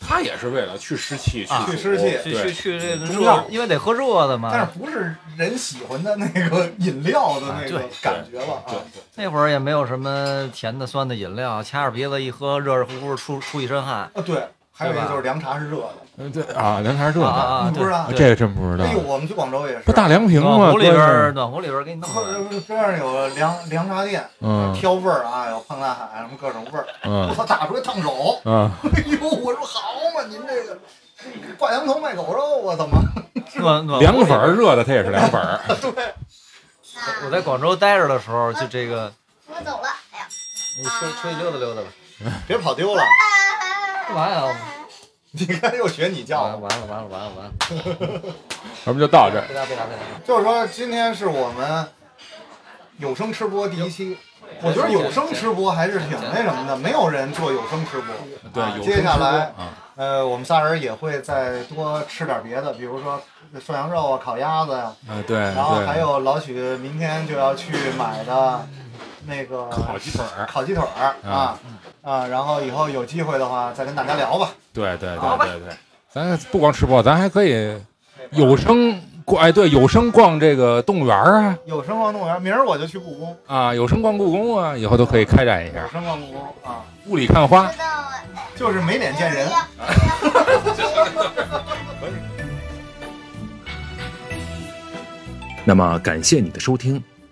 它也是为了去湿气、啊去去湿气去对去去这个中药热，因为得喝热的嘛但是。不是人喜欢的那个饮料的那个感觉了啊对。对，那会儿也没有什么甜的酸的饮料，掐着鼻子一喝，热热乎乎出出一身汗。啊对，还有一个就是凉茶是热的，嗯对啊，凉茶是热的，啊啊，你不知道对这个真不知道哎。呦，我们去广州也是不，大凉亭吗？暖壶里边暖壶里边儿给你弄后出来。边上有凉凉茶店，嗯挑味儿啊，有胖大海什么各种味儿，我嗯操，打出来烫手。嗯，<laughs> 哎呦，我说好嘛，您这个挂羊头卖狗肉，啊怎么？<laughs> 暖暖凉粉儿热的，它也是凉粉儿。<laughs> 对，我在广州待着的时候，就这个，我走了，哎呀，你出出去溜达溜达吧。别跑丢了。干嘛呀？你看又学你叫了。完了完了完了完了完了！<laughs> 咱们就到这儿。别打别打别打！就是说，今天是我们有声吃播第一期。我觉得有声吃播还是挺那什么的，没有人做有声吃播。对啊，有接下来啊，呃，我们仨人也会再多吃点别的，比如说涮羊肉啊、烤鸭子呀、啊对然后还，有老许明天就要去买的那个烤鸡腿儿。烤鸡腿儿啊啊，然后以后有机会的话再跟大家聊吧。对对对对对，咱不光吃播，咱还可以有声逛，哎，对，有声逛这个动物园儿啊，有声逛动物园，明儿我就去故宫。啊，有声逛故宫啊，以后都可以开展一下有。声逛故宫啊，雾里看花。就是没脸见人。<laughs> 那么感谢你的收听，《